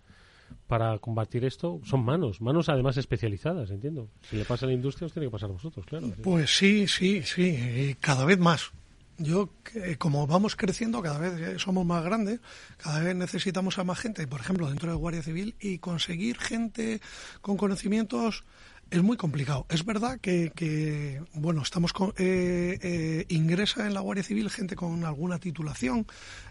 para combatir esto? Son manos, manos además especializadas, entiendo. Si le pasa a la industria, os tiene que pasar a vosotros, claro. Pues sí, sí, sí, cada vez más. Yo, que- como vamos creciendo, cada vez eh, somos más grandes, cada vez necesitamos a más gente, por ejemplo, dentro de Guardia Civil, y conseguir gente con conocimientos es muy complicado. Es verdad que, que, bueno, estamos con, eh, eh, ingresa en la Guardia Civil gente con alguna titulación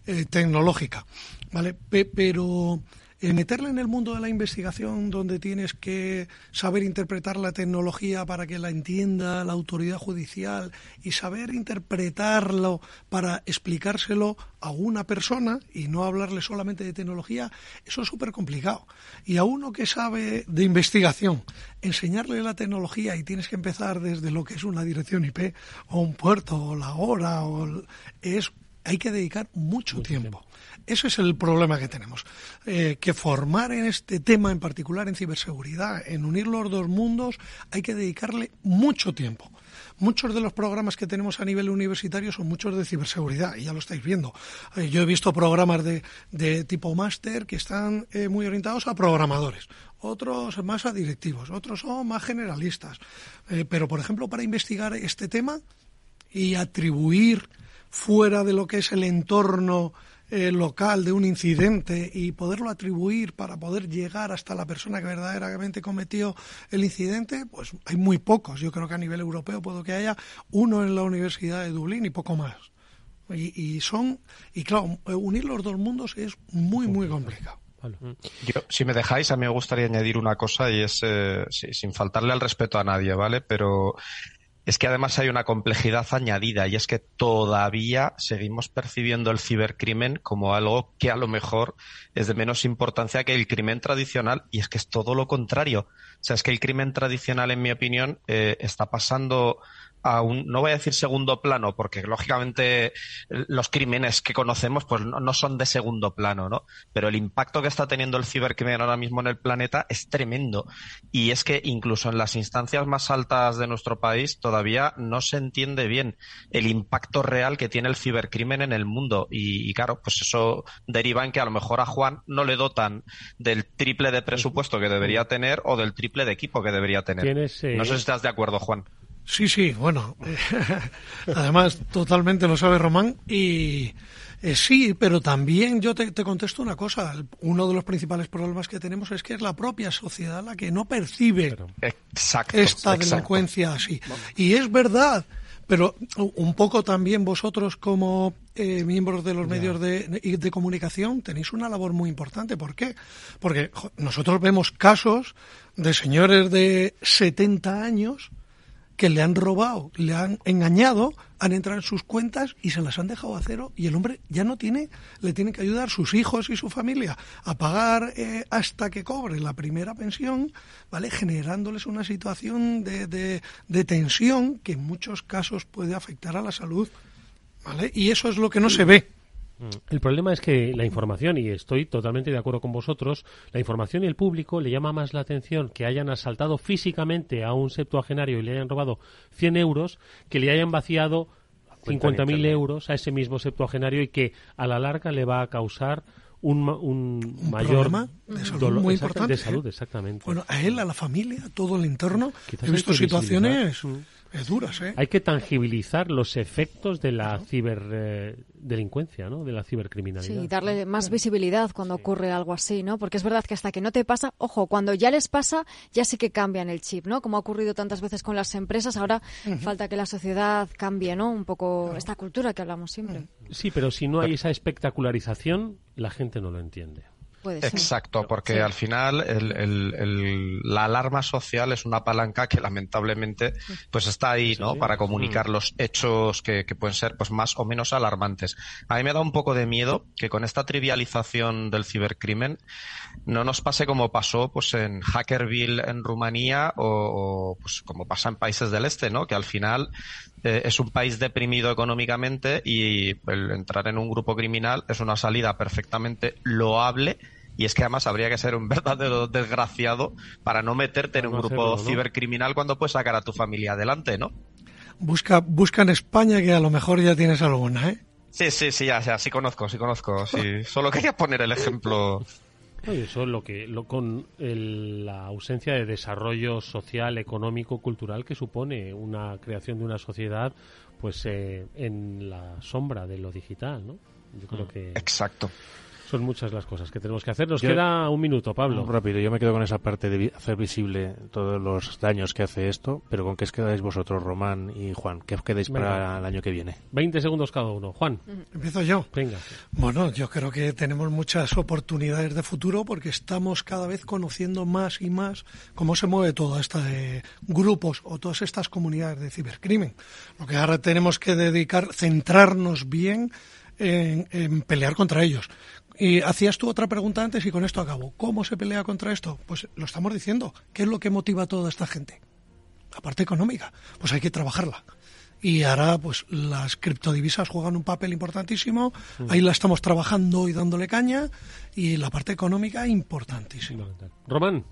eh, tecnológica, ¿vale? Pe- pero eh, meterle en el mundo de la investigación donde tienes que saber interpretar la tecnología para que la entienda la autoridad judicial y saber interpretarlo para explicárselo a una persona y no hablarle solamente de tecnología, eso es súper complicado. Y a uno que sabe de investigación, enseñarle la tecnología y tienes que empezar desde lo que es una dirección IP o un puerto o la hora o el- es hay que dedicar mucho, tiempo. Ese es el problema que tenemos. Eh, que formar en este tema en particular, en ciberseguridad, en unir los dos mundos, hay que dedicarle mucho tiempo. Muchos de los programas que tenemos a nivel universitario son muchos de ciberseguridad, y ya lo estáis viendo. Eh, yo he visto programas de, de tipo máster que están eh, muy orientados a programadores, otros más a directivos, otros son más generalistas. Pero, por ejemplo, para investigar este tema y atribuir fuera de lo que es el entorno eh, local de un incidente y poderlo atribuir para poder llegar hasta la persona que verdaderamente cometió el incidente, pues hay muy pocos. Yo creo que a nivel europeo puedo que haya uno en la Universidad de Dublín y poco más. Y, y son, y claro, unir los dos mundos es muy, muy complicado. Yo, si me dejáis, a mí me gustaría añadir una cosa y es, eh, sí, sin faltarle al respeto a nadie, ¿vale? Pero es que además hay una complejidad añadida y es que todavía seguimos percibiendo el cibercrimen como algo que a lo mejor es de menos importancia que el crimen tradicional y es que es todo lo contrario. O sea, es que el crimen tradicional, en mi opinión, eh, está pasando a un, no voy a decir segundo plano, porque lógicamente los crímenes que conocemos pues no, no, son de segundo plano, ¿no? Pero el impacto que está teniendo el cibercrimen ahora mismo en el planeta es tremendo. Y es que incluso en las instancias más altas de nuestro país todavía no se entiende bien el impacto real que tiene el cibercrimen en el mundo. Y, y claro, pues eso deriva en que a lo mejor a Juan no le dotan del triple de presupuesto que debería tener o del triple de equipo que debería tener. ¿Tienes, eh... No sé si estás de acuerdo, Juan. Sí, sí, bueno, <laughs> además totalmente lo sabe Román y eh, sí, pero también yo te, te, contesto una cosa, uno de los principales problemas que tenemos es que es la propia sociedad la que no percibe exacto, esta exacto. delincuencia así. Y es verdad, pero un poco también vosotros como eh, miembros de los medios de, de, comunicación tenéis una labor muy importante. ¿Por qué? Porque nosotros vemos casos de señores de 70 años que le han robado, le han engañado, han entrado en sus cuentas y se las han dejado a cero y el hombre ya no tiene, le tienen que ayudar sus hijos y su familia a pagar eh, hasta que cobre la primera pensión, ¿vale? Generándoles una situación de, de, de tensión que en muchos casos puede afectar a la salud, ¿vale? Y eso es lo que no se ve. Mm. El problema es que la información, y estoy totalmente de acuerdo con vosotros, la información y el público le llama más la atención que hayan asaltado físicamente a un septuagenario y le hayan robado 100 euros que le hayan vaciado 50.000 euros a ese mismo septuagenario y que a la larga le va a causar un, un, mayor de salud muy importante. De salud, exactamente. Bueno, a él, a la familia, a todo el entorno. He visto situaciones duras, ¿eh? Hay que tangibilizar los efectos de la ciberdelincuencia, ¿no? De la cibercriminalidad. Sí, darle más visibilidad cuando ocurre algo así, ¿no? Porque es verdad que hasta que no te pasa, ojo, cuando ya les pasa, ya sí que cambian el chip, ¿no? Como ha ocurrido tantas veces con las empresas, ahora falta que la sociedad cambie, ¿no? Un poco esta cultura que hablamos siempre. Sí, pero si no hay esa espectacularización, la gente no lo entiende. Exacto, porque al final la alarma social es una palanca que lamentablemente pues está ahí, ¿no? Para comunicar mm. los hechos que, pueden ser pues más o menos alarmantes. A mí me da un poco de miedo que con esta trivialización del cibercrimen no nos pase como pasó pues en Hackerville en Rumanía o, pues como pasa en países del este, ¿no? Que al final eh, es un país deprimido económicamente y el entrar en un grupo criminal es una salida perfectamente loable y es que además habría que ser un <laughs> verdadero desgraciado para no meterte en un grupo cibercriminal cuando puedes sacar a tu familia adelante, ¿no? Busca, busca en España que a lo mejor ya tienes alguna, ¿eh? Sí, sí, sí, ya, ya sí conozco, sí conozco. Sí. <laughs> Solo quería poner el ejemplo. Eso lo que lo, con la ausencia de desarrollo social, económico, cultural que supone una creación de una sociedad, pues eh, en la sombra de lo digital, ¿no? Yo creo mm. que exacto. Son muchas las cosas que tenemos que hacer. Nos queda un minuto, Pablo. Rápido, yo me quedo con esa parte de hacer visible todos los daños que hace esto, pero ¿con qué os quedáis vosotros, Román y Juan? ¿Qué os quedáis para el año que viene? 20 segundos cada uno. Juan. Empiezo yo. Venga. Bueno, yo creo que tenemos muchas oportunidades de futuro porque estamos cada vez conociendo más y más cómo se mueve toda esta de grupos o todas estas comunidades de cibercrimen. Lo que ahora tenemos que dedicar, centrarnos bien en, pelear contra ellos. Y hacías tú otra pregunta antes y con esto acabo. ¿Cómo se pelea contra esto? Pues lo estamos diciendo. ¿Qué es lo que motiva a toda esta gente? La parte económica. Pues hay que trabajarla. Y ahora, pues las criptodivisas juegan un papel importantísimo. Mm. Ahí la estamos trabajando y dándole caña. Y la parte económica, importantísima. Román.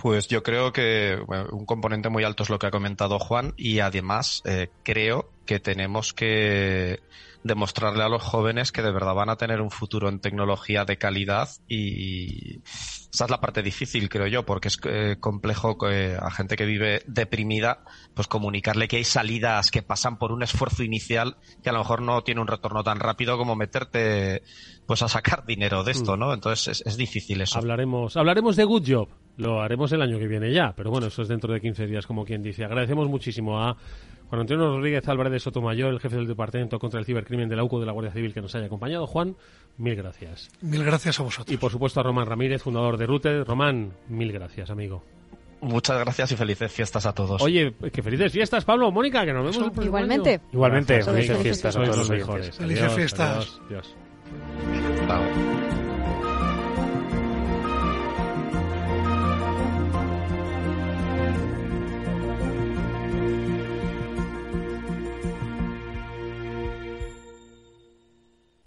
Pues yo creo que un componente muy alto es lo que ha comentado Juan y además eh, creo que tenemos que demostrarle a los jóvenes que de verdad van a tener un futuro en tecnología de calidad y esa es la parte difícil, creo yo, porque es eh, complejo que a gente que vive deprimida, pues comunicarle que hay salidas que pasan por un esfuerzo inicial que a lo mejor no tiene un retorno tan rápido como meterte pues a sacar dinero de esto, mm. ¿no? Entonces es, es difícil eso. Hablaremos, hablaremos de Good Job. Lo haremos el año que viene ya, pero bueno, eso es dentro de 15 días, como quien dice. Agradecemos muchísimo a Juan Antonio Rodríguez Álvarez de Sotomayor, el jefe del Departamento contra el Cibercrimen de la UCO de la Guardia Civil, que nos haya acompañado. Juan, mil gracias. Mil gracias a vosotros. Y por supuesto a Román Ramírez, fundador de Rute. Román, mil gracias, amigo. Muchas gracias y felices fiestas a todos. Oye, que felices fiestas, Pablo, Mónica, que nos vemos el Igualmente. Igualmente, felices fiestas a todos los mejores. Felices fiestas. Adiós.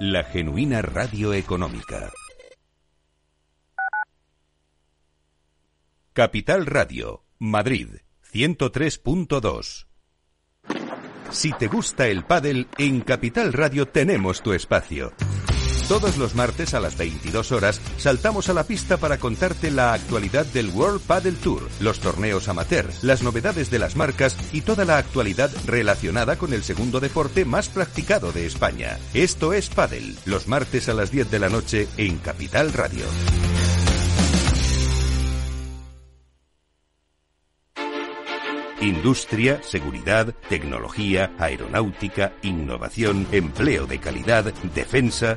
la genuina radio económica. Capital Radio, Madrid, 103.2. Si te gusta el pádel, en Capital Radio tenemos tu espacio. Todos los martes a las 22 horas saltamos a la pista para contarte la actualidad del World Padel Tour, los torneos amateur, las novedades de las marcas y toda la actualidad relacionada con el segundo deporte más practicado de España. Esto es Padel, los martes a las 10 de la noche en Capital Radio. Industria, seguridad, tecnología, aeronáutica, innovación, empleo de calidad, defensa.